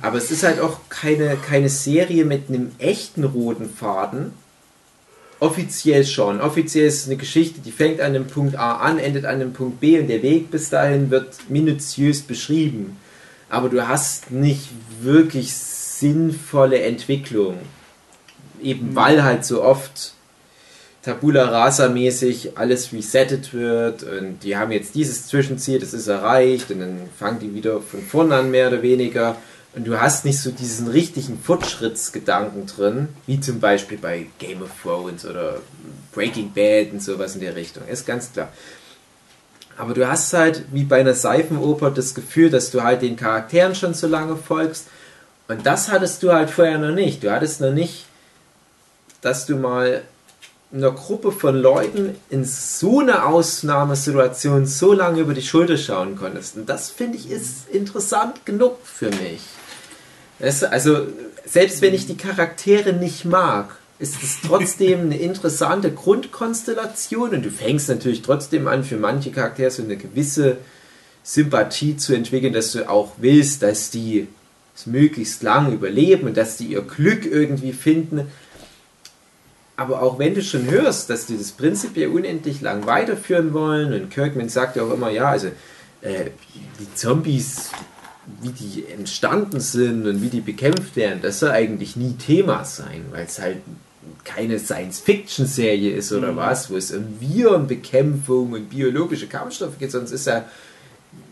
Aber es ist halt auch keine, keine Serie mit einem echten roten Faden. Offiziell schon. Offiziell ist es eine Geschichte, die fängt an dem Punkt A an, endet an dem Punkt B und der Weg bis dahin wird minutiös beschrieben. Aber du hast nicht wirklich sinnvolle Entwicklung. Eben weil halt so oft Tabula Rasa mäßig alles resettet wird und die haben jetzt dieses Zwischenziel, das ist erreicht und dann fangen die wieder von vorne an mehr oder weniger und du hast nicht so diesen richtigen Fortschrittsgedanken drin, wie zum Beispiel bei Game of Thrones oder Breaking Bad und sowas in der Richtung, ist ganz klar. Aber du hast halt wie bei einer Seifenoper das Gefühl, dass du halt den Charakteren schon so lange folgst und das hattest du halt vorher noch nicht. Du hattest noch nicht, dass du mal einer Gruppe von Leuten in so einer Ausnahmesituation so lange über die Schulter schauen konntest. Und das finde ich ist interessant genug für mich. Weißt du, also, selbst wenn ich die Charaktere nicht mag, ist es trotzdem eine interessante Grundkonstellation und du fängst natürlich trotzdem an, für manche Charaktere so eine gewisse Sympathie zu entwickeln, dass du auch willst, dass die es möglichst lang überleben und dass die ihr Glück irgendwie finden. Aber auch wenn du schon hörst, dass die das prinzipiell unendlich lang weiterführen wollen, und Kirkman sagt ja auch immer, ja, also äh, die Zombies wie die entstanden sind und wie die bekämpft werden, das soll eigentlich nie Thema sein, weil es halt keine Science-Fiction-Serie ist oder Mhm. was, wo es um Virenbekämpfung und biologische Kampfstoffe geht, es ist ja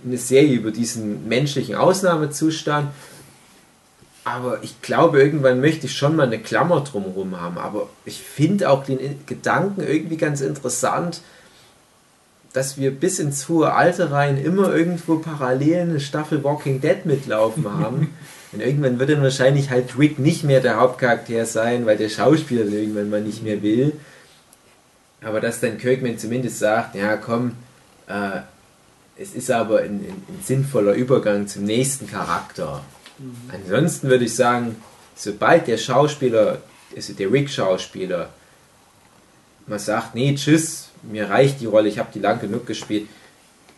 eine Serie über diesen menschlichen Ausnahmezustand. Aber ich glaube, irgendwann möchte ich schon mal eine Klammer drumherum haben. Aber ich finde auch den Gedanken irgendwie ganz interessant, dass wir bis ins hohe Alter rein immer irgendwo parallel eine Staffel Walking Dead mitlaufen haben. Und irgendwann wird dann wahrscheinlich halt Rick nicht mehr der Hauptcharakter sein, weil der Schauspieler irgendwann mal nicht mehr will. Aber dass dann Kirkman zumindest sagt, ja komm, äh, es ist aber ein, ein, ein sinnvoller Übergang zum nächsten Charakter. Ansonsten würde ich sagen, sobald der Schauspieler, also der Rick-Schauspieler, mal sagt, nee, tschüss, mir reicht die Rolle, ich habe die lang genug gespielt,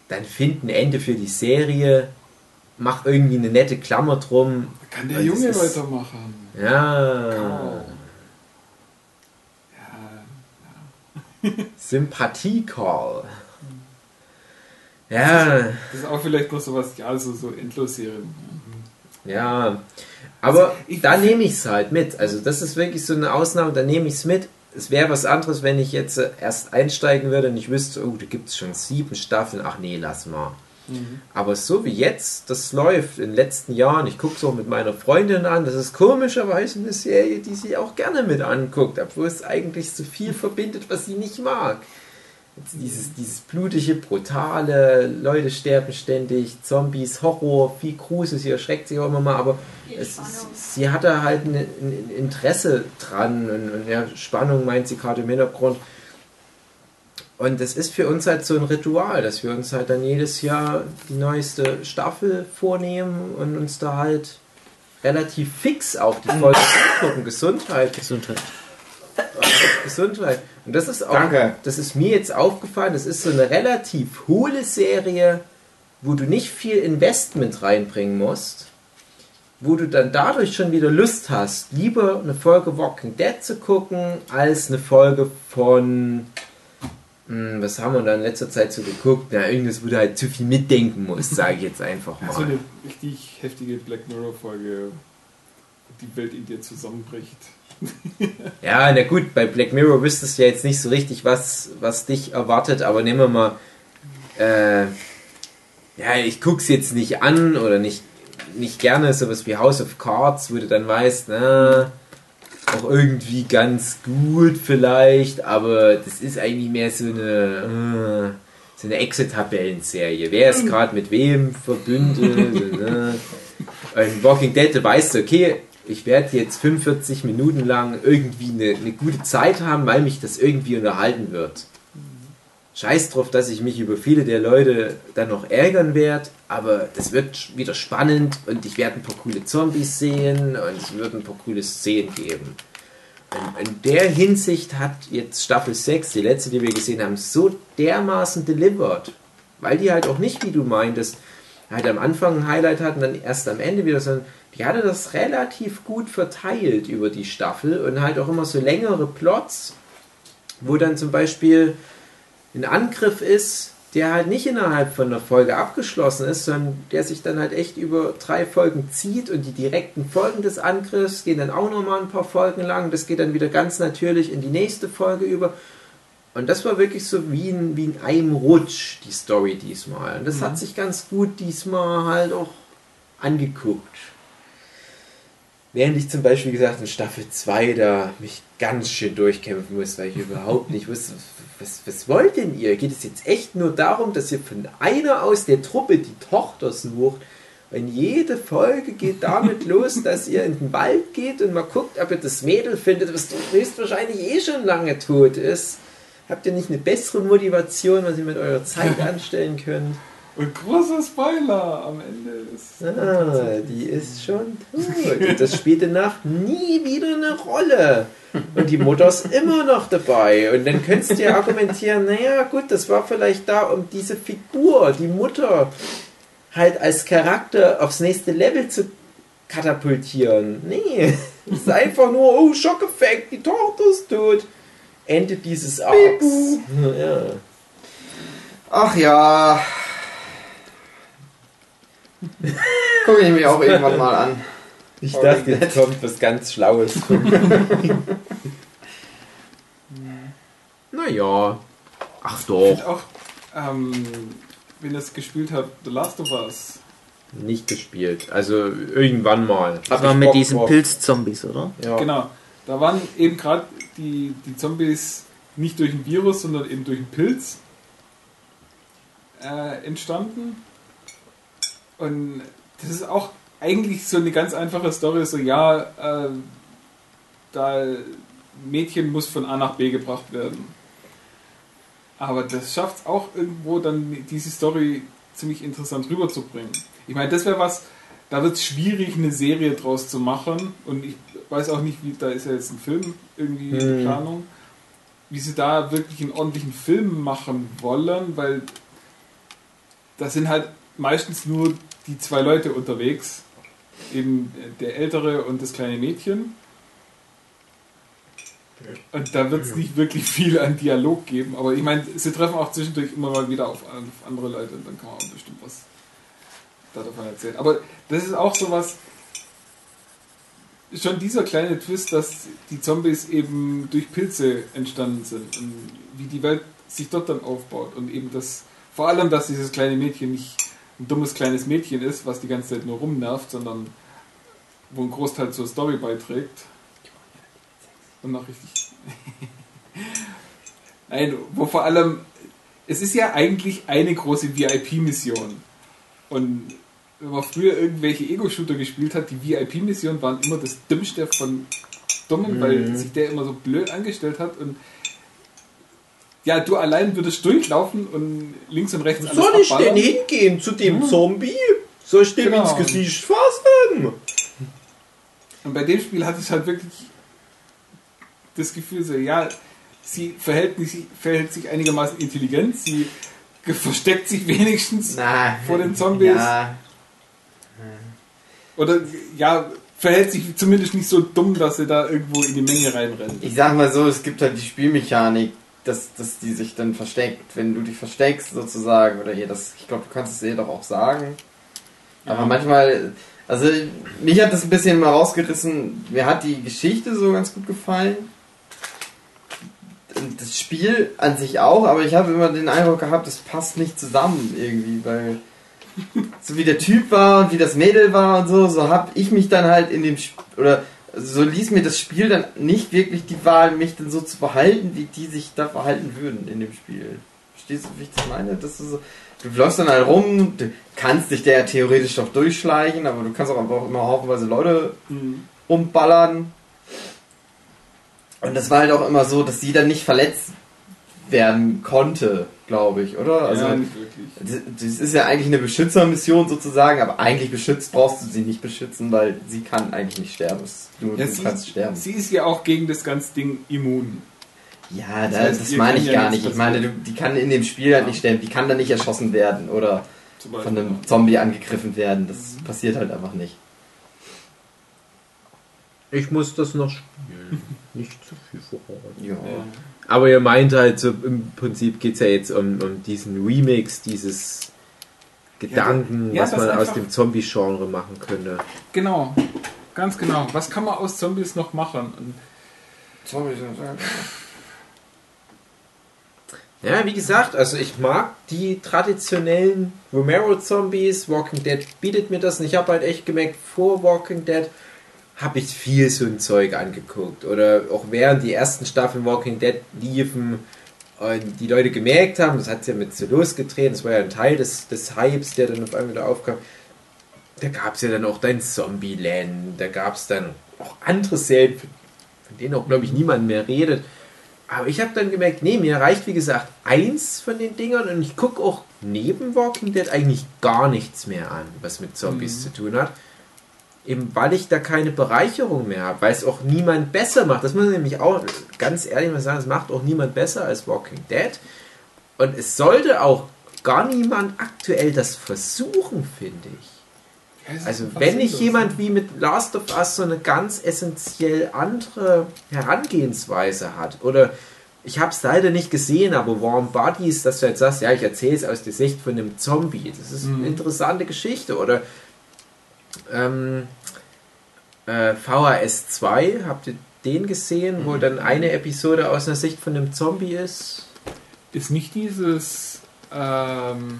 dann find ein Ende für die Serie, mach irgendwie eine nette Klammer drum. Kann der das Junge ist- weitermachen? Ja, Ja, Sympathie-Call. Ja, das ist auch vielleicht noch sowas, ja, also so Endlosserien. ja. Aber Also, ich- da nehme ich es halt mit. Also das ist wirklich so eine Ausnahme, da nehme ich es mit. Es wäre was anderes, wenn ich jetzt äh, erst einsteigen würde und ich wüsste, oh, da gibt es schon sieben Staffeln. Ach nee, lass mal. Aber so wie jetzt das läuft in den letzten Jahren, ich gucke auch mit meiner Freundin an, das ist komischerweise eine Serie, die sie auch gerne mit anguckt, obwohl es eigentlich so viel verbindet, was sie nicht mag. Dieses, dieses blutige, brutale, Leute sterben ständig, Zombies, Horror, viel Grusel, sie erschreckt sich auch immer mal, aber es, sie hat da halt ein, ein Interesse dran und, und ja, Spannung meint sie gerade im Hintergrund. Und das ist für uns halt so ein Ritual, dass wir uns halt dann jedes Jahr die neueste Staffel vornehmen und uns da halt relativ fix auch die Folge angucken. Gesundheit. Gesundheit. Gesundheit. Und das ist auch, Danke. das ist mir jetzt aufgefallen, das ist so eine relativ hohle Serie, wo du nicht viel Investment reinbringen musst, wo du dann dadurch schon wieder Lust hast, lieber eine Folge Walking Dead zu gucken, als eine Folge von, hm, was haben wir da in letzter Zeit so geguckt? Na, irgendwas, wo du halt zu viel mitdenken musst, sage ich jetzt einfach So mal. eine richtig heftige Black Mirror-Folge, die Welt in dir zusammenbricht. Ja, na gut, bei Black Mirror wüsstest du ja jetzt nicht so richtig, was, was dich erwartet, aber nehmen wir mal, äh, ja, ich guck's jetzt nicht an oder nicht, nicht gerne, sowas wie House of Cards, wo du dann weißt, na, auch irgendwie ganz gut vielleicht, aber das ist eigentlich mehr so eine, äh, so eine Exit-Tabellenserie. Wer ist gerade mit wem verbündet? ne? Walking Dead, du weißt, okay, ich werde jetzt 45 Minuten lang irgendwie eine, eine gute Zeit haben, weil mich das irgendwie unterhalten wird. Scheiß drauf, dass ich mich über viele der Leute dann noch ärgern werde, aber es wird wieder spannend und ich werde ein paar coole Zombies sehen und es wird ein paar coole Szenen geben. Und in der Hinsicht hat jetzt Staffel 6, die letzte, die wir gesehen haben, so dermaßen delivered, weil die halt auch nicht, wie du meintest, halt am Anfang ein Highlight hatten, dann erst am Ende wieder, sondern die hatte das relativ gut verteilt über die Staffel und halt auch immer so längere Plots, wo dann zum Beispiel ein Angriff ist, der halt nicht innerhalb von einer Folge abgeschlossen ist, sondern der sich dann halt echt über drei Folgen zieht und die direkten Folgen des Angriffs gehen dann auch nochmal ein paar Folgen lang. Das geht dann wieder ganz natürlich in die nächste Folge über. Und das war wirklich so wie in, wie in einem Rutsch, die Story diesmal. Und das hat sich ganz gut diesmal halt auch angeguckt. Während ich zum Beispiel gesagt in Staffel 2 da mich ganz schön durchkämpfen muss, weil ich überhaupt nicht wusste, was, was wollt denn ihr? Geht es jetzt echt nur darum, dass ihr von einer aus der Truppe die Tochter sucht? Und jede Folge geht damit los, dass ihr in den Wald geht und mal guckt, ob ihr das Mädel findet, was höchstwahrscheinlich eh schon lange tot ist. Habt ihr nicht eine bessere Motivation, was ihr mit eurer Zeit anstellen könnt? Und großer Spoiler am Ende ist. Ah, die ist schon tot. Und das spielt danach nie wieder eine Rolle. Und die Mutter ist immer noch dabei. Und dann könntest du ja argumentieren, naja, gut, das war vielleicht da, um diese Figur, die Mutter, halt als Charakter aufs nächste Level zu katapultieren. Nee, es ist einfach nur, oh, Schockeffekt, die Tochter ist tot. Ende dieses Arcs. Ja. Ach ja. Gucke ich mir auch irgendwann mal an. Ich dachte, jetzt kommt was ganz Schlaues. naja. Ach Ich doch. auch, ähm, wenn ihr es gespielt habt, The Last of Us. Nicht gespielt. Also irgendwann mal. Das Hab war ich mit Bock diesen drauf. Pilzzombies, oder? Ja. Genau. Da waren eben gerade die, die Zombies nicht durch ein Virus, sondern eben durch einen Pilz äh, entstanden. Und das ist auch eigentlich so eine ganz einfache Story, so ja, äh, da Mädchen muss von A nach B gebracht werden. Aber das schafft es auch irgendwo dann diese Story ziemlich interessant rüberzubringen. Ich meine, das wäre was, da wird es schwierig, eine Serie draus zu machen. Und ich weiß auch nicht, wie, da ist ja jetzt ein Film irgendwie in Hm. Planung, wie sie da wirklich einen ordentlichen Film machen wollen, weil da sind halt meistens nur die zwei Leute unterwegs. Eben der Ältere und das kleine Mädchen. Und da wird es nicht wirklich viel an Dialog geben. Aber ich meine, sie treffen auch zwischendurch immer mal wieder auf, auf andere Leute und dann kann man auch bestimmt was da davon erzählen. Aber das ist auch sowas, schon dieser kleine Twist, dass die Zombies eben durch Pilze entstanden sind und wie die Welt sich dort dann aufbaut und eben das, vor allem, dass dieses kleine Mädchen nicht ein dummes kleines Mädchen ist, was die ganze Zeit nur rumnervt, sondern wo ein Großteil zur Story beiträgt. Und noch richtig. Nein, wo vor allem, es ist ja eigentlich eine große VIP-Mission. Und wenn man früher irgendwelche Ego-Shooter gespielt hat, die VIP-Missionen waren immer das Dümmste von Dummen, weil sich der immer so blöd angestellt hat und ja, du allein würdest durchlaufen und links und rechts alles Soll ich denn hingehen zu dem Zombie? Soll ich dem Genau. ins Gesicht fassen? Und bei dem Spiel hatte ich halt wirklich das Gefühl so, ja, sie verhält, sie verhält sich einigermaßen intelligent, sie versteckt sich wenigstens Na, vor den Zombies. Ja, Oder ja, verhält sich zumindest nicht so dumm, dass sie da irgendwo in die Menge reinrennt. ich sag mal so, es gibt halt die Spielmechanik, dass, dass die sich dann versteckt, wenn du dich versteckst sozusagen, oder hier, das, ich glaube, du kannst es ihr doch auch sagen. Aber Ja. manchmal, also mich hat das ein bisschen mal rausgerissen, mir hat die Geschichte so ganz gut gefallen. Und Das Spiel an sich auch, aber ich habe immer den Eindruck gehabt, das passt nicht zusammen irgendwie, weil so wie der Typ war und wie das Mädel war und so, so habe ich mich dann halt in dem Sp oder so ließ mir das Spiel dann nicht wirklich die Wahl, mich dann so zu verhalten, wie die sich da verhalten würden in dem Spiel. Verstehst du, wie ich das meine? Das ist so, du läufst dann halt rum, du kannst dich da ja theoretisch doch durchschleichen, aber du kannst auch einfach immer haufenweise Leute Mhm. umballern. Und das war halt auch immer so, dass sie dann nicht verletzt werden konnte, glaube ich, oder? Also, ja, nicht wirklich. das das ist ja eigentlich eine Beschützermission sozusagen, aber eigentlich beschützt brauchst du sie nicht beschützen, weil sie kann eigentlich nicht sterben. Du, Ja, du sie, kannst sterben. sie ist ja auch gegen das ganze Ding immun. Ja, Das da, heißt, das meine ich ja gar nicht. Ich meine, du, die kann in dem Spiel halt nicht sterben. Die kann dann nicht erschossen werden oder von einem Zombie angegriffen werden. Das Mhm. passiert halt einfach nicht. Ich muss das noch spielen. Nicht zu viel verraten. Ja. Ja. Aber ihr meint halt, so im Prinzip geht es ja jetzt um, um diesen Remix, dieses Gedanken, Ja, was das man aus dem Zombie-Genre machen könnte. Genau, ganz genau. Was kann man aus Zombies noch machen? Und Zombies sind Ja, wie gesagt, also ich mag die traditionellen Romero-Zombies. Walking Dead bietet mir das. Und ich habe halt echt gemerkt, vor Walking Dead habe ich viel so ein Zeug angeguckt. Oder auch während die ersten Staffeln Walking Dead liefen und die Leute gemerkt haben, das hat ja mit so losgetreten, das war ja ein Teil des, des Hypes, der dann auf einmal wieder aufkam. Da gab es ja dann auch dein Zombieland, da gab es dann auch andere Serien, von denen auch, glaube ich, niemand mehr redet. Aber ich habe dann gemerkt, nee, mir reicht wie gesagt eins von den Dingern und ich gucke auch neben Walking Dead eigentlich gar nichts mehr an, was mit Zombies zu tun hat. Eben weil ich da keine Bereicherung mehr habe, weil es auch niemand besser macht. Das muss man nämlich auch ganz ehrlich mal sagen, es macht auch niemand besser als Walking Dead. Und es sollte auch gar niemand aktuell das versuchen, finde ich. Ja, Also wenn nicht jemand ne? wie mit Last of Us so eine ganz essentiell andere Herangehensweise hat oder ich habe es leider nicht gesehen, aber Warm Bodies, dass du jetzt sagst, ja, ich erzähle es aus der Sicht von einem Zombie. Das ist Mhm. eine interessante Geschichte. Oder ähm, äh, VHS 2, habt ihr den gesehen, Mhm. wo dann eine Episode aus einer Sicht von einem Zombie ist? Ist nicht dieses ähm,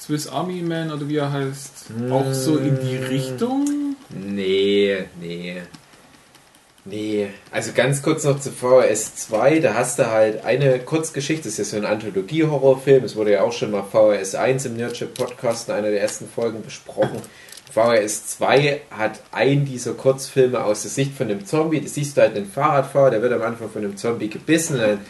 Swiss Army Man oder wie er heißt, auch so in die Richtung? Nee, nee. Nee, also ganz kurz noch zu VHS 2, da hast du halt eine Kurzgeschichte, das ist ja so ein Anthologie-Horrorfilm, es wurde ja auch schon mal VHS 1 im Nerdship Podcast in einer der ersten Folgen besprochen. VHS 2 hat einen dieser Kurzfilme aus der Sicht von einem Zombie, das siehst du halt einen Fahrradfahrer, der wird am Anfang von einem Zombie gebissen, dann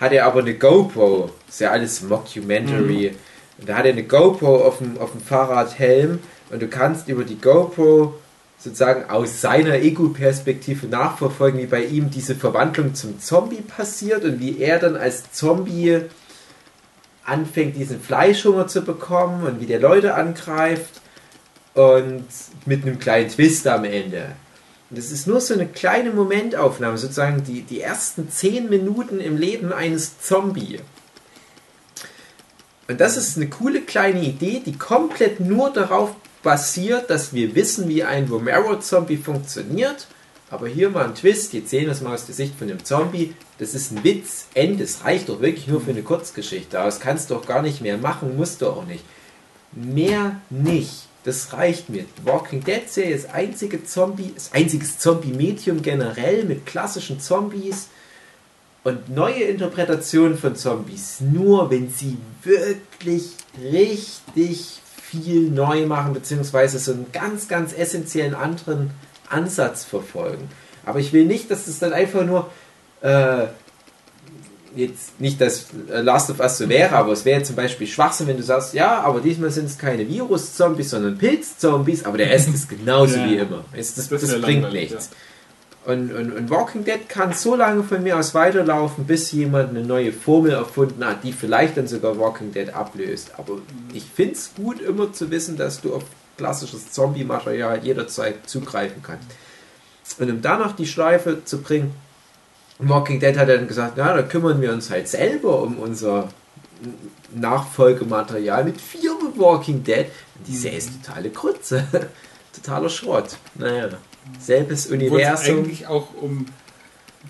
hat er aber eine GoPro, das ist ja alles Mockumentary, und da hat er eine GoPro auf dem, auf dem Fahrradhelm. Und du kannst über die GoPro sozusagen aus seiner Ego-Perspektive nachverfolgen, wie bei ihm diese Verwandlung zum Zombie passiert und wie er dann als Zombie anfängt, diesen Fleischhunger zu bekommen und wie der Leute angreift und mit einem kleinen Twist am Ende. Und das ist nur so eine kleine Momentaufnahme, sozusagen die, die ersten zehn Minuten im Leben eines Zombie. Und das ist eine coole kleine Idee, die komplett nur darauf basiert, dass wir wissen, wie ein Romero-Zombie funktioniert. Aber hier mal ein Twist, jetzt sehen wir es mal aus der Sicht von dem Zombie. Das ist ein Witz, Ende. Das reicht doch wirklich nur für eine Kurzgeschichte. Aber das kannst du doch gar nicht mehr machen, musst du auch nicht. Mehr nicht. Das reicht mir. Die Walking Dead Serie ist einzige Zombie, ist einziges Zombie-Medium generell mit klassischen Zombies und neue Interpretationen von Zombies. Nur wenn sie wirklich richtig viel neu machen, beziehungsweise so einen ganz, ganz essentiellen anderen Ansatz verfolgen. Aber ich will nicht, dass es dann einfach nur äh, jetzt nicht, dass äh, Last of Us so wäre, aber es wäre zum Beispiel Schwachsinn, wenn du sagst, ja, aber diesmal sind es keine Virus-Zombies, sondern Pilz-Zombies, aber der Rest ist genauso Ja. wie immer. Es, das Das das bringt nichts. Und, und, und Walking Dead kann so lange von mir aus weiterlaufen, bis jemand eine neue Formel erfunden hat, die vielleicht dann sogar Walking Dead ablöst. Aber ich finde es gut, immer zu wissen, dass du auf klassisches Zombie-Material jederzeit zugreifen kannst. Und um da noch die Schleife zu bringen, Walking Dead hat dann gesagt, ja, da kümmern wir uns halt selber um unser Nachfolgematerial mit vier Walking Dead. Die Serie ist totale Krütze. Totaler Schrott. Naja, selbes Universum. eigentlich auch um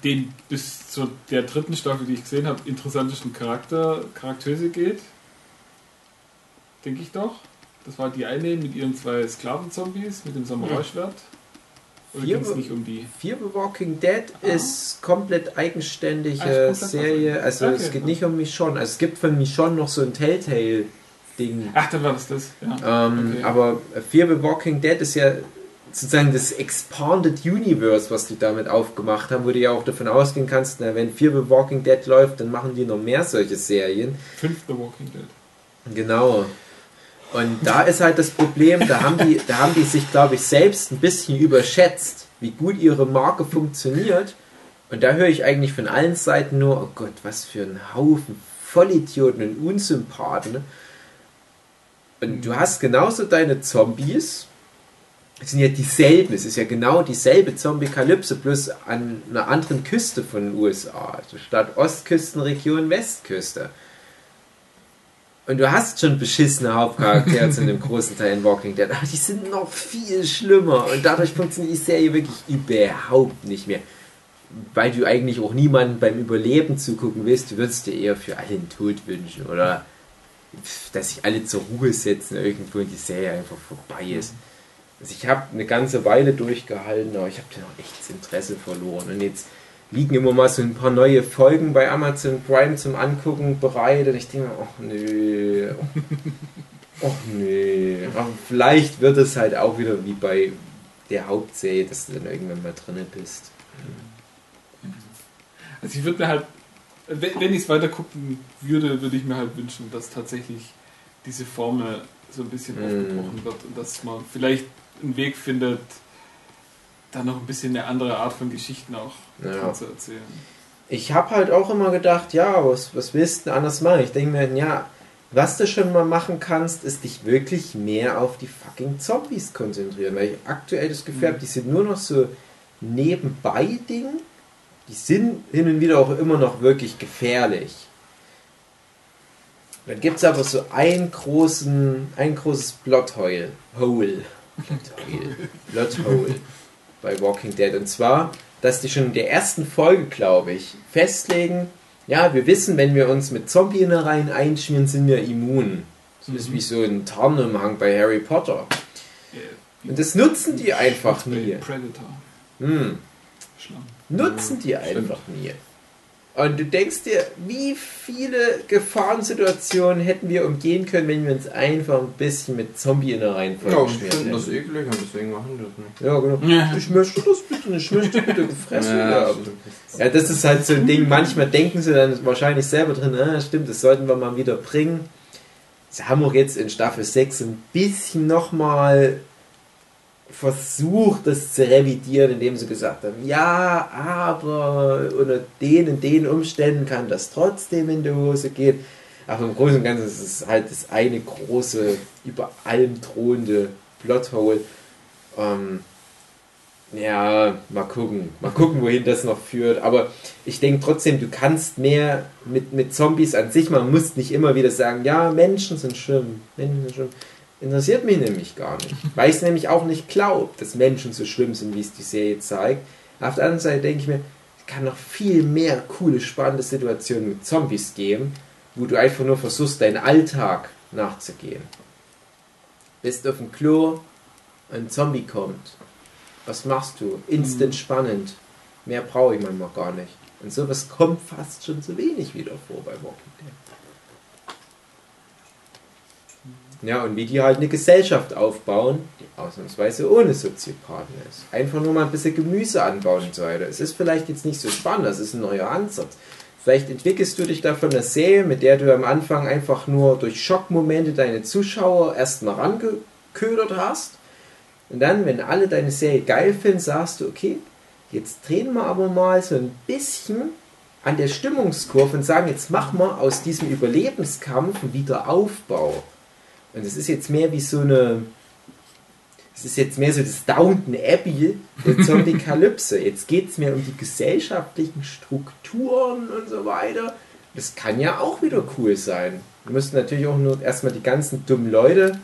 den bis zu der dritten Staffel, die ich gesehen habe, interessantesten Charakter, Charaktere geht. Denke ich doch. Das war die eine mit ihren zwei Sklaven-Zombies mit dem Samurai-Schwert. Es nicht um die? Fear the Walking Dead ist komplett eigenständige Ah, Serie. Also Okay. es geht nicht um Michonne. Also es gibt von Michonne noch so ein Telltale-Ding. Ach, dann war das das. Ja. Ähm, Okay. Aber Fear the Walking Dead ist ja sozusagen das Expanded Universe, was die damit aufgemacht haben, wo du ja auch davon ausgehen kannst, na, wenn Fear the Walking Dead läuft, dann machen die noch mehr solche Serien. Fünfte Walking Dead. Genau. Und da ist halt das Problem, da haben die, da haben die sich, glaube ich, selbst ein bisschen überschätzt, wie gut ihre Marke funktioniert. Und da höre ich eigentlich von allen Seiten nur, oh Gott, was für ein Haufen Vollidioten und Unsympathen. ne? Und du hast genauso deine Zombies. Es sind ja dieselben, es ist ja genau dieselbe Zombie-Kalypse, bloß an einer anderen Küste von den USA. Also statt Ostküstenregion Westküste. Und du hast schon beschissene Hauptcharaktere zu einem großen Teil in Walking Dead, aber die sind noch viel schlimmer und dadurch funktioniert die Serie wirklich überhaupt nicht mehr. Weil du eigentlich auch niemanden beim Überleben zugucken willst, du würdest dir eher für alle den Tod wünschen oder dass sich alle zur Ruhe setzen irgendwo und die Serie einfach vorbei ist. Also ich habe eine ganze Weile durchgehalten, aber ich habe dann auch echt das Interesse verloren. Und jetzt liegen immer mal so ein paar neue Folgen bei Amazon Prime zum Angucken bereit und ich denke mir, ach nö, ach nö. Aber vielleicht wird es halt auch wieder wie bei der Hauptserie, dass du dann irgendwann mal drinne bist. Also ich würde mir halt, wenn wenn ich es weiter gucken würde, würde ich mir halt wünschen, dass tatsächlich diese Formel so ein bisschen Mm. aufgebrochen wird und dass man vielleicht einen Weg findet, da noch ein bisschen eine andere Art von Geschichten auch Ja. zu erzählen. Ich habe halt auch immer gedacht, ja, was, was willst du denn anders machen? Ich denke mir, ja, was du schon mal machen kannst, ist dich wirklich mehr auf die fucking Zombies konzentrieren. Weil ich aktuell das Gefühl habe, die sind nur noch so nebenbei Ding. die sind hin und wieder auch immer noch wirklich gefährlich. Dann gibt es aber so einen großen, ein großes Plothole. Hole. Plothole. Plothole bei Walking Dead. Und zwar, dass die schon in der ersten Folge, glaube ich, festlegen, ja, wir wissen, wenn wir uns mit Zombie-Innereien einschmieren, sind wir immun. Das ist wie so ein Tarnumhang bei Harry Potter. Und das nutzen die einfach nie. Predator. Hm. Nutzen die einfach nie. Und du denkst dir, wie viele Gefahrensituationen hätten wir umgehen können, wenn wir uns einfach ein bisschen mit Zombie-Innereien Ja, ich vollgeschmiert finde das hätten. eklig und deswegen machen wir das nicht. Ja, genau. Ja. Ich möchte das bitte nicht. Ich möchte bitte gefressen werden. stimmt. Ja, das ist halt so ein Ding. Manchmal denken sie dann wahrscheinlich selber drin, ah, stimmt, das sollten wir mal wieder bringen. Sie haben auch jetzt in Staffel 6 ein bisschen nochmal versucht, das zu revidieren, indem sie gesagt haben, ja, aber unter den und den Umständen kann das trotzdem in die Hose gehen. Aber im Großen und Ganzen ist es halt das eine große, über allem drohende Plothole. Ähm, ja, mal gucken. Mal gucken, wohin das noch führt. Aber ich denke trotzdem, du kannst mehr mit, mit Zombies an sich. Man muss nicht immer wieder sagen, ja, Menschen sind schlimm. Menschen sind schlimm. Interessiert mich nämlich gar nicht. Weil ich es nämlich auch nicht glaube, dass Menschen so schlimm sind, wie es die Serie zeigt. Auf der anderen Seite denke ich mir, es kann noch viel mehr coole, spannende Situationen mit Zombies geben, wo du einfach nur versuchst, deinen Alltag nachzugehen. Bist auf dem Klo, ein Zombie kommt. Was machst du? Instant spannend. Mehr brauche ich manchmal gar nicht. Und sowas kommt fast schon zu wenig wieder vor bei Walking Dead. Ja, und wie die halt eine Gesellschaft aufbauen, die ausnahmsweise ohne Soziopathen ist. Einfach nur mal ein bisschen Gemüse anbauen und so weiter. Es ist vielleicht jetzt nicht so spannend, das ist ein neuer Ansatz. Vielleicht entwickelst du dich da von einer Serie, mit der du am Anfang einfach nur durch Schockmomente deine Zuschauer erstmal rangeködert hast. Und dann, wenn alle deine Serie geil finden, sagst du, okay, jetzt drehen wir aber mal so ein bisschen an der Stimmungskurve und sagen, jetzt machen wir aus diesem Überlebenskampf einen Wiederaufbau. Und es ist jetzt mehr wie so eine. Es ist jetzt mehr so das Downton Abbey der Zombie-Kalypse. Jetzt geht es mehr um die gesellschaftlichen Strukturen und so weiter. Das kann ja auch wieder cool sein. Wir müssen natürlich auch nur erstmal die ganzen dummen Leute,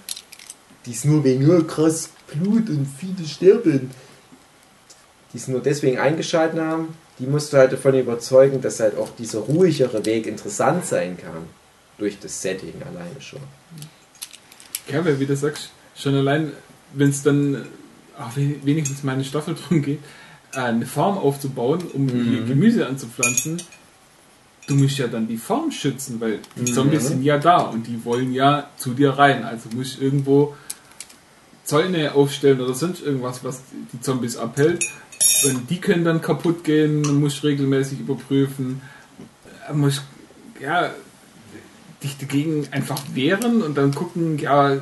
die es nur wegen nur krass Blut und viele sterben, die es nur deswegen eingeschaltet haben, die musst du halt davon überzeugen, dass halt auch dieser ruhigere Weg interessant sein kann. Durch das Setting alleine schon. Ja, weil wie du sagst, schon allein, wenn es dann auch we- wenigstens meine Staffel drum geht, äh, eine Farm aufzubauen, um hier Gemüse anzupflanzen, du musst ja dann die Farm schützen, weil die Zombies sind ja da und die wollen ja zu dir rein. Also musst du irgendwo Zäune aufstellen oder sonst irgendwas, was die Zombies abhält. Und die können dann kaputt gehen, musst regelmäßig überprüfen. Äh, musst, ja, dich dagegen einfach wehren und dann gucken, ja,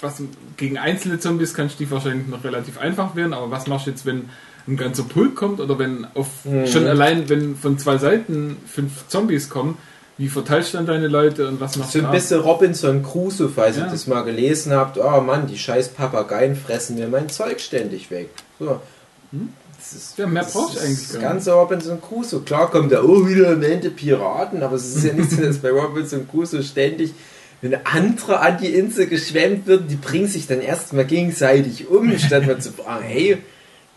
was gegen einzelne Zombies kannst du dich wahrscheinlich noch relativ einfach wehren, aber was machst du jetzt, wenn ein ganzer Pulk kommt oder wenn auf schon allein, wenn von zwei Seiten fünf Zombies kommen, wie verteilst du dann deine Leute und was machst So du ein da? bisschen Robinson Crusoe, falls Ja. ihr das mal gelesen habt. Oh Mann, die scheiß Papageien fressen mir mein Zeug ständig weg. So. Das ist, Ja, mehr das ist eigentlich Das gar nicht. ganze Robinson Crusoe. Klar kommt da auch wieder am Ende Piraten, aber es ist ja nicht so, dass bei Robinson Crusoe ständig, wenn andere an die Insel geschwemmt wird, die bringen sich dann erstmal gegenseitig um, statt mal zu fragen, hey,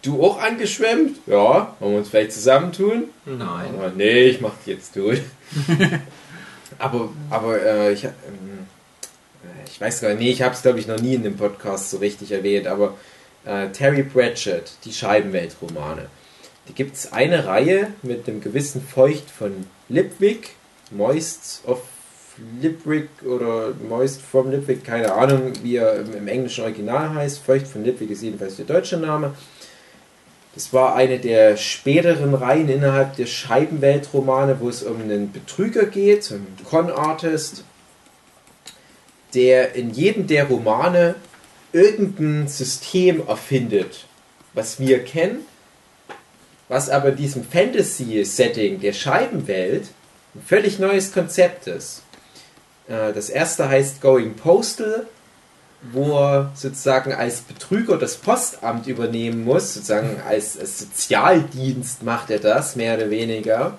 du auch angeschwemmt? Ja, wollen wir uns vielleicht zusammentun? Nein. Aber nee, ich mach die jetzt durch. aber aber äh, ich, ähm, äh, ich weiß gar nicht, nee, ich habe es glaube ich noch nie in dem Podcast so richtig erwähnt, aber äh, Terry Pratchett, die Scheibenweltromane. Die gibt es eine Reihe mit dem gewissen Feucht von Lipwig, Moist of Lipwig oder Moist from Lipwig, keine Ahnung, wie er im, im englischen Original heißt. Feucht von Lipwig ist jedenfalls der deutsche Name. Das war eine der späteren Reihen innerhalb der Scheibenweltromane, wo es um einen Betrüger geht, einen Con-Artist, der in jedem der Romane irgendein System erfindet, was wir kennen, was aber diesem Fantasy-Setting der Scheibenwelt ein völlig neues Konzept ist. Äh, Das erste heißt Going Postal wo er sozusagen als Betrüger das Postamt übernehmen muss, sozusagen als, Sozialdienst macht er das, mehr oder weniger.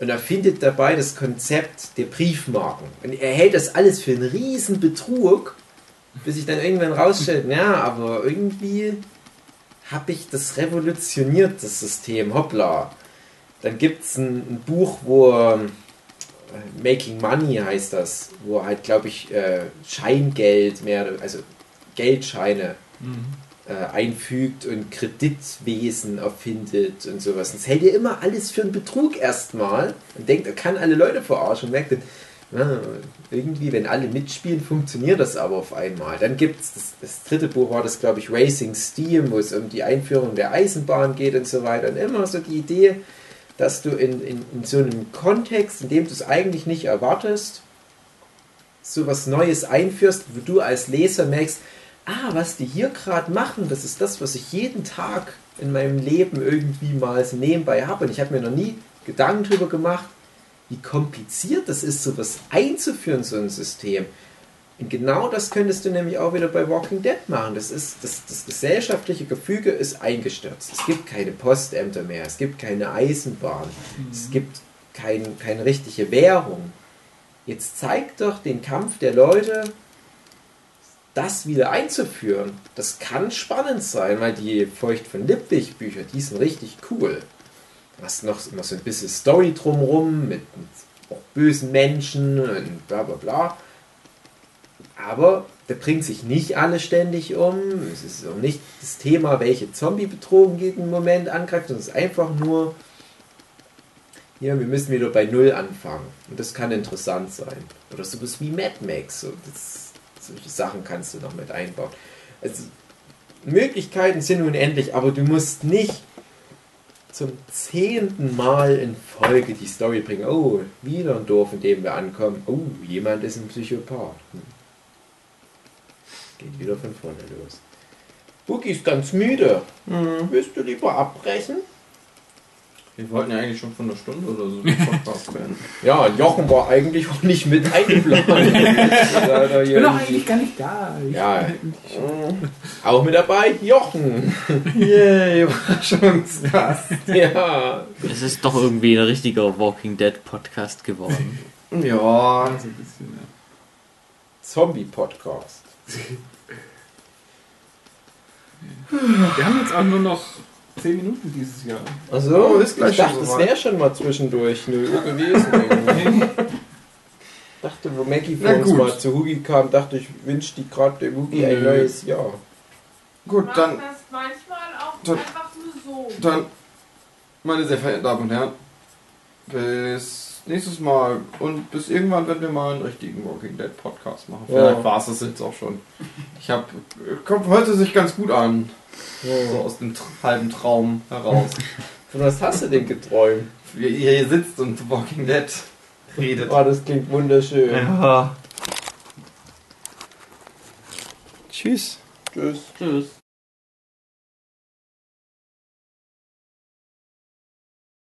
Und er findet dabei das Konzept der Briefmarken. Und er hält das alles für einen riesen Betrug, bis sich dann irgendwann rausstellt, ja, aber irgendwie habe ich das revolutioniert, das System, hoppla. Dann gibt es ein, ein Buch, wo ähm, Making Money heißt das, wo halt, glaube ich, äh, Scheingeld mehr, also Geldscheine äh, einfügt und Kreditwesen erfindet und sowas. Und das hält ja immer alles für einen Betrug erstmal und denkt, er kann alle Leute verarschen und merkt na, irgendwie, wenn alle mitspielen, funktioniert das aber auf einmal. Dann gibt es, das, das dritte Buch war das, glaube ich, Racing Steam, wo es um die Einführung der Eisenbahn geht und so weiter. Und immer so die Idee, dass du in, in, in so einem Kontext, in dem du es eigentlich nicht erwartest, so was Neues einführst, wo du als Leser merkst, ah, was die hier gerade machen, das ist das, was ich jeden Tag in meinem Leben irgendwie mal so nebenbei habe. Und ich habe mir noch nie Gedanken darüber gemacht, wie kompliziert das ist, sowas einzuführen, so ein System. Und genau das könntest du nämlich auch wieder bei Walking Dead machen. Das, ist, das, das gesellschaftliche Gefüge ist eingestürzt. Es gibt keine Postämter mehr, es gibt keine Eisenbahn, es gibt kein, keine richtige Währung. Jetzt zeig doch den Kampf der Leute, das wieder einzuführen. Das kann spannend sein, weil die Feucht von Lippwig Bücher, die sind richtig cool. Hast noch immer so ein bisschen Story drumrum mit, mit bösen Menschen und bla bla bla. Aber der bringt sich nicht alle ständig um. Es ist auch nicht das Thema, welche Zombie-Bedrohung jeden Moment angreift, sondern es ist einfach nur, ja, wir müssen wieder bei Null anfangen. Und das kann interessant sein. Oder sowas wie Mad Max. So, das, solche Sachen kannst du noch mit einbauen. Also, Möglichkeiten sind unendlich, aber du musst nicht zum zehnten Mal in Folge die Story bringen. Oh, wieder ein Dorf, in dem wir ankommen. Oh, jemand ist ein Psychopath. Hm. Geht wieder von vorne los. Boogie ist ganz müde. Willst du lieber abbrechen? Wir wollten ja eigentlich schon von einer Stunde oder so den Podcast werden. Ja, Jochen war eigentlich auch nicht mit eingeplant. Ich bin doch eigentlich gar nicht da. Ich Ja, auch mit dabei, Jochen. Yay, Überraschungsgast. Ja, Es ist doch irgendwie ein richtiger Walking Dead Podcast geworden. Ja, so ein bisschen, ja. Zombie-Podcast. Wir haben jetzt auch nur noch 10 Minuten dieses Jahr. Also, Oh, ist gleich ich dachte, es wäre schon mal zwischendurch 0 Uhr gewesen. irgendwie. dachte, wo Maggie vor uns mal zu Hugi kam, dachte ich, wünsche die gerade der Hugi ein Nö. neues Jahr. gut, Mach dann, das manchmal auch dann- einfach nur so. dann, meine sehr verehrten Damen und Herren, bis nächstes Mal und bis irgendwann, wenn wir mal einen richtigen Walking Dead Podcast machen. Ja. Vielleicht war es das jetzt auch schon. Ich habe, kommt heute sich ganz gut an, so aus dem halben Traum heraus. Von was hast du denn geträumt? Wie ihr hier sitzt und Walking Dead redet. Oh, das klingt wunderschön. Ja. Tschüss. Tschüss. Tschüss.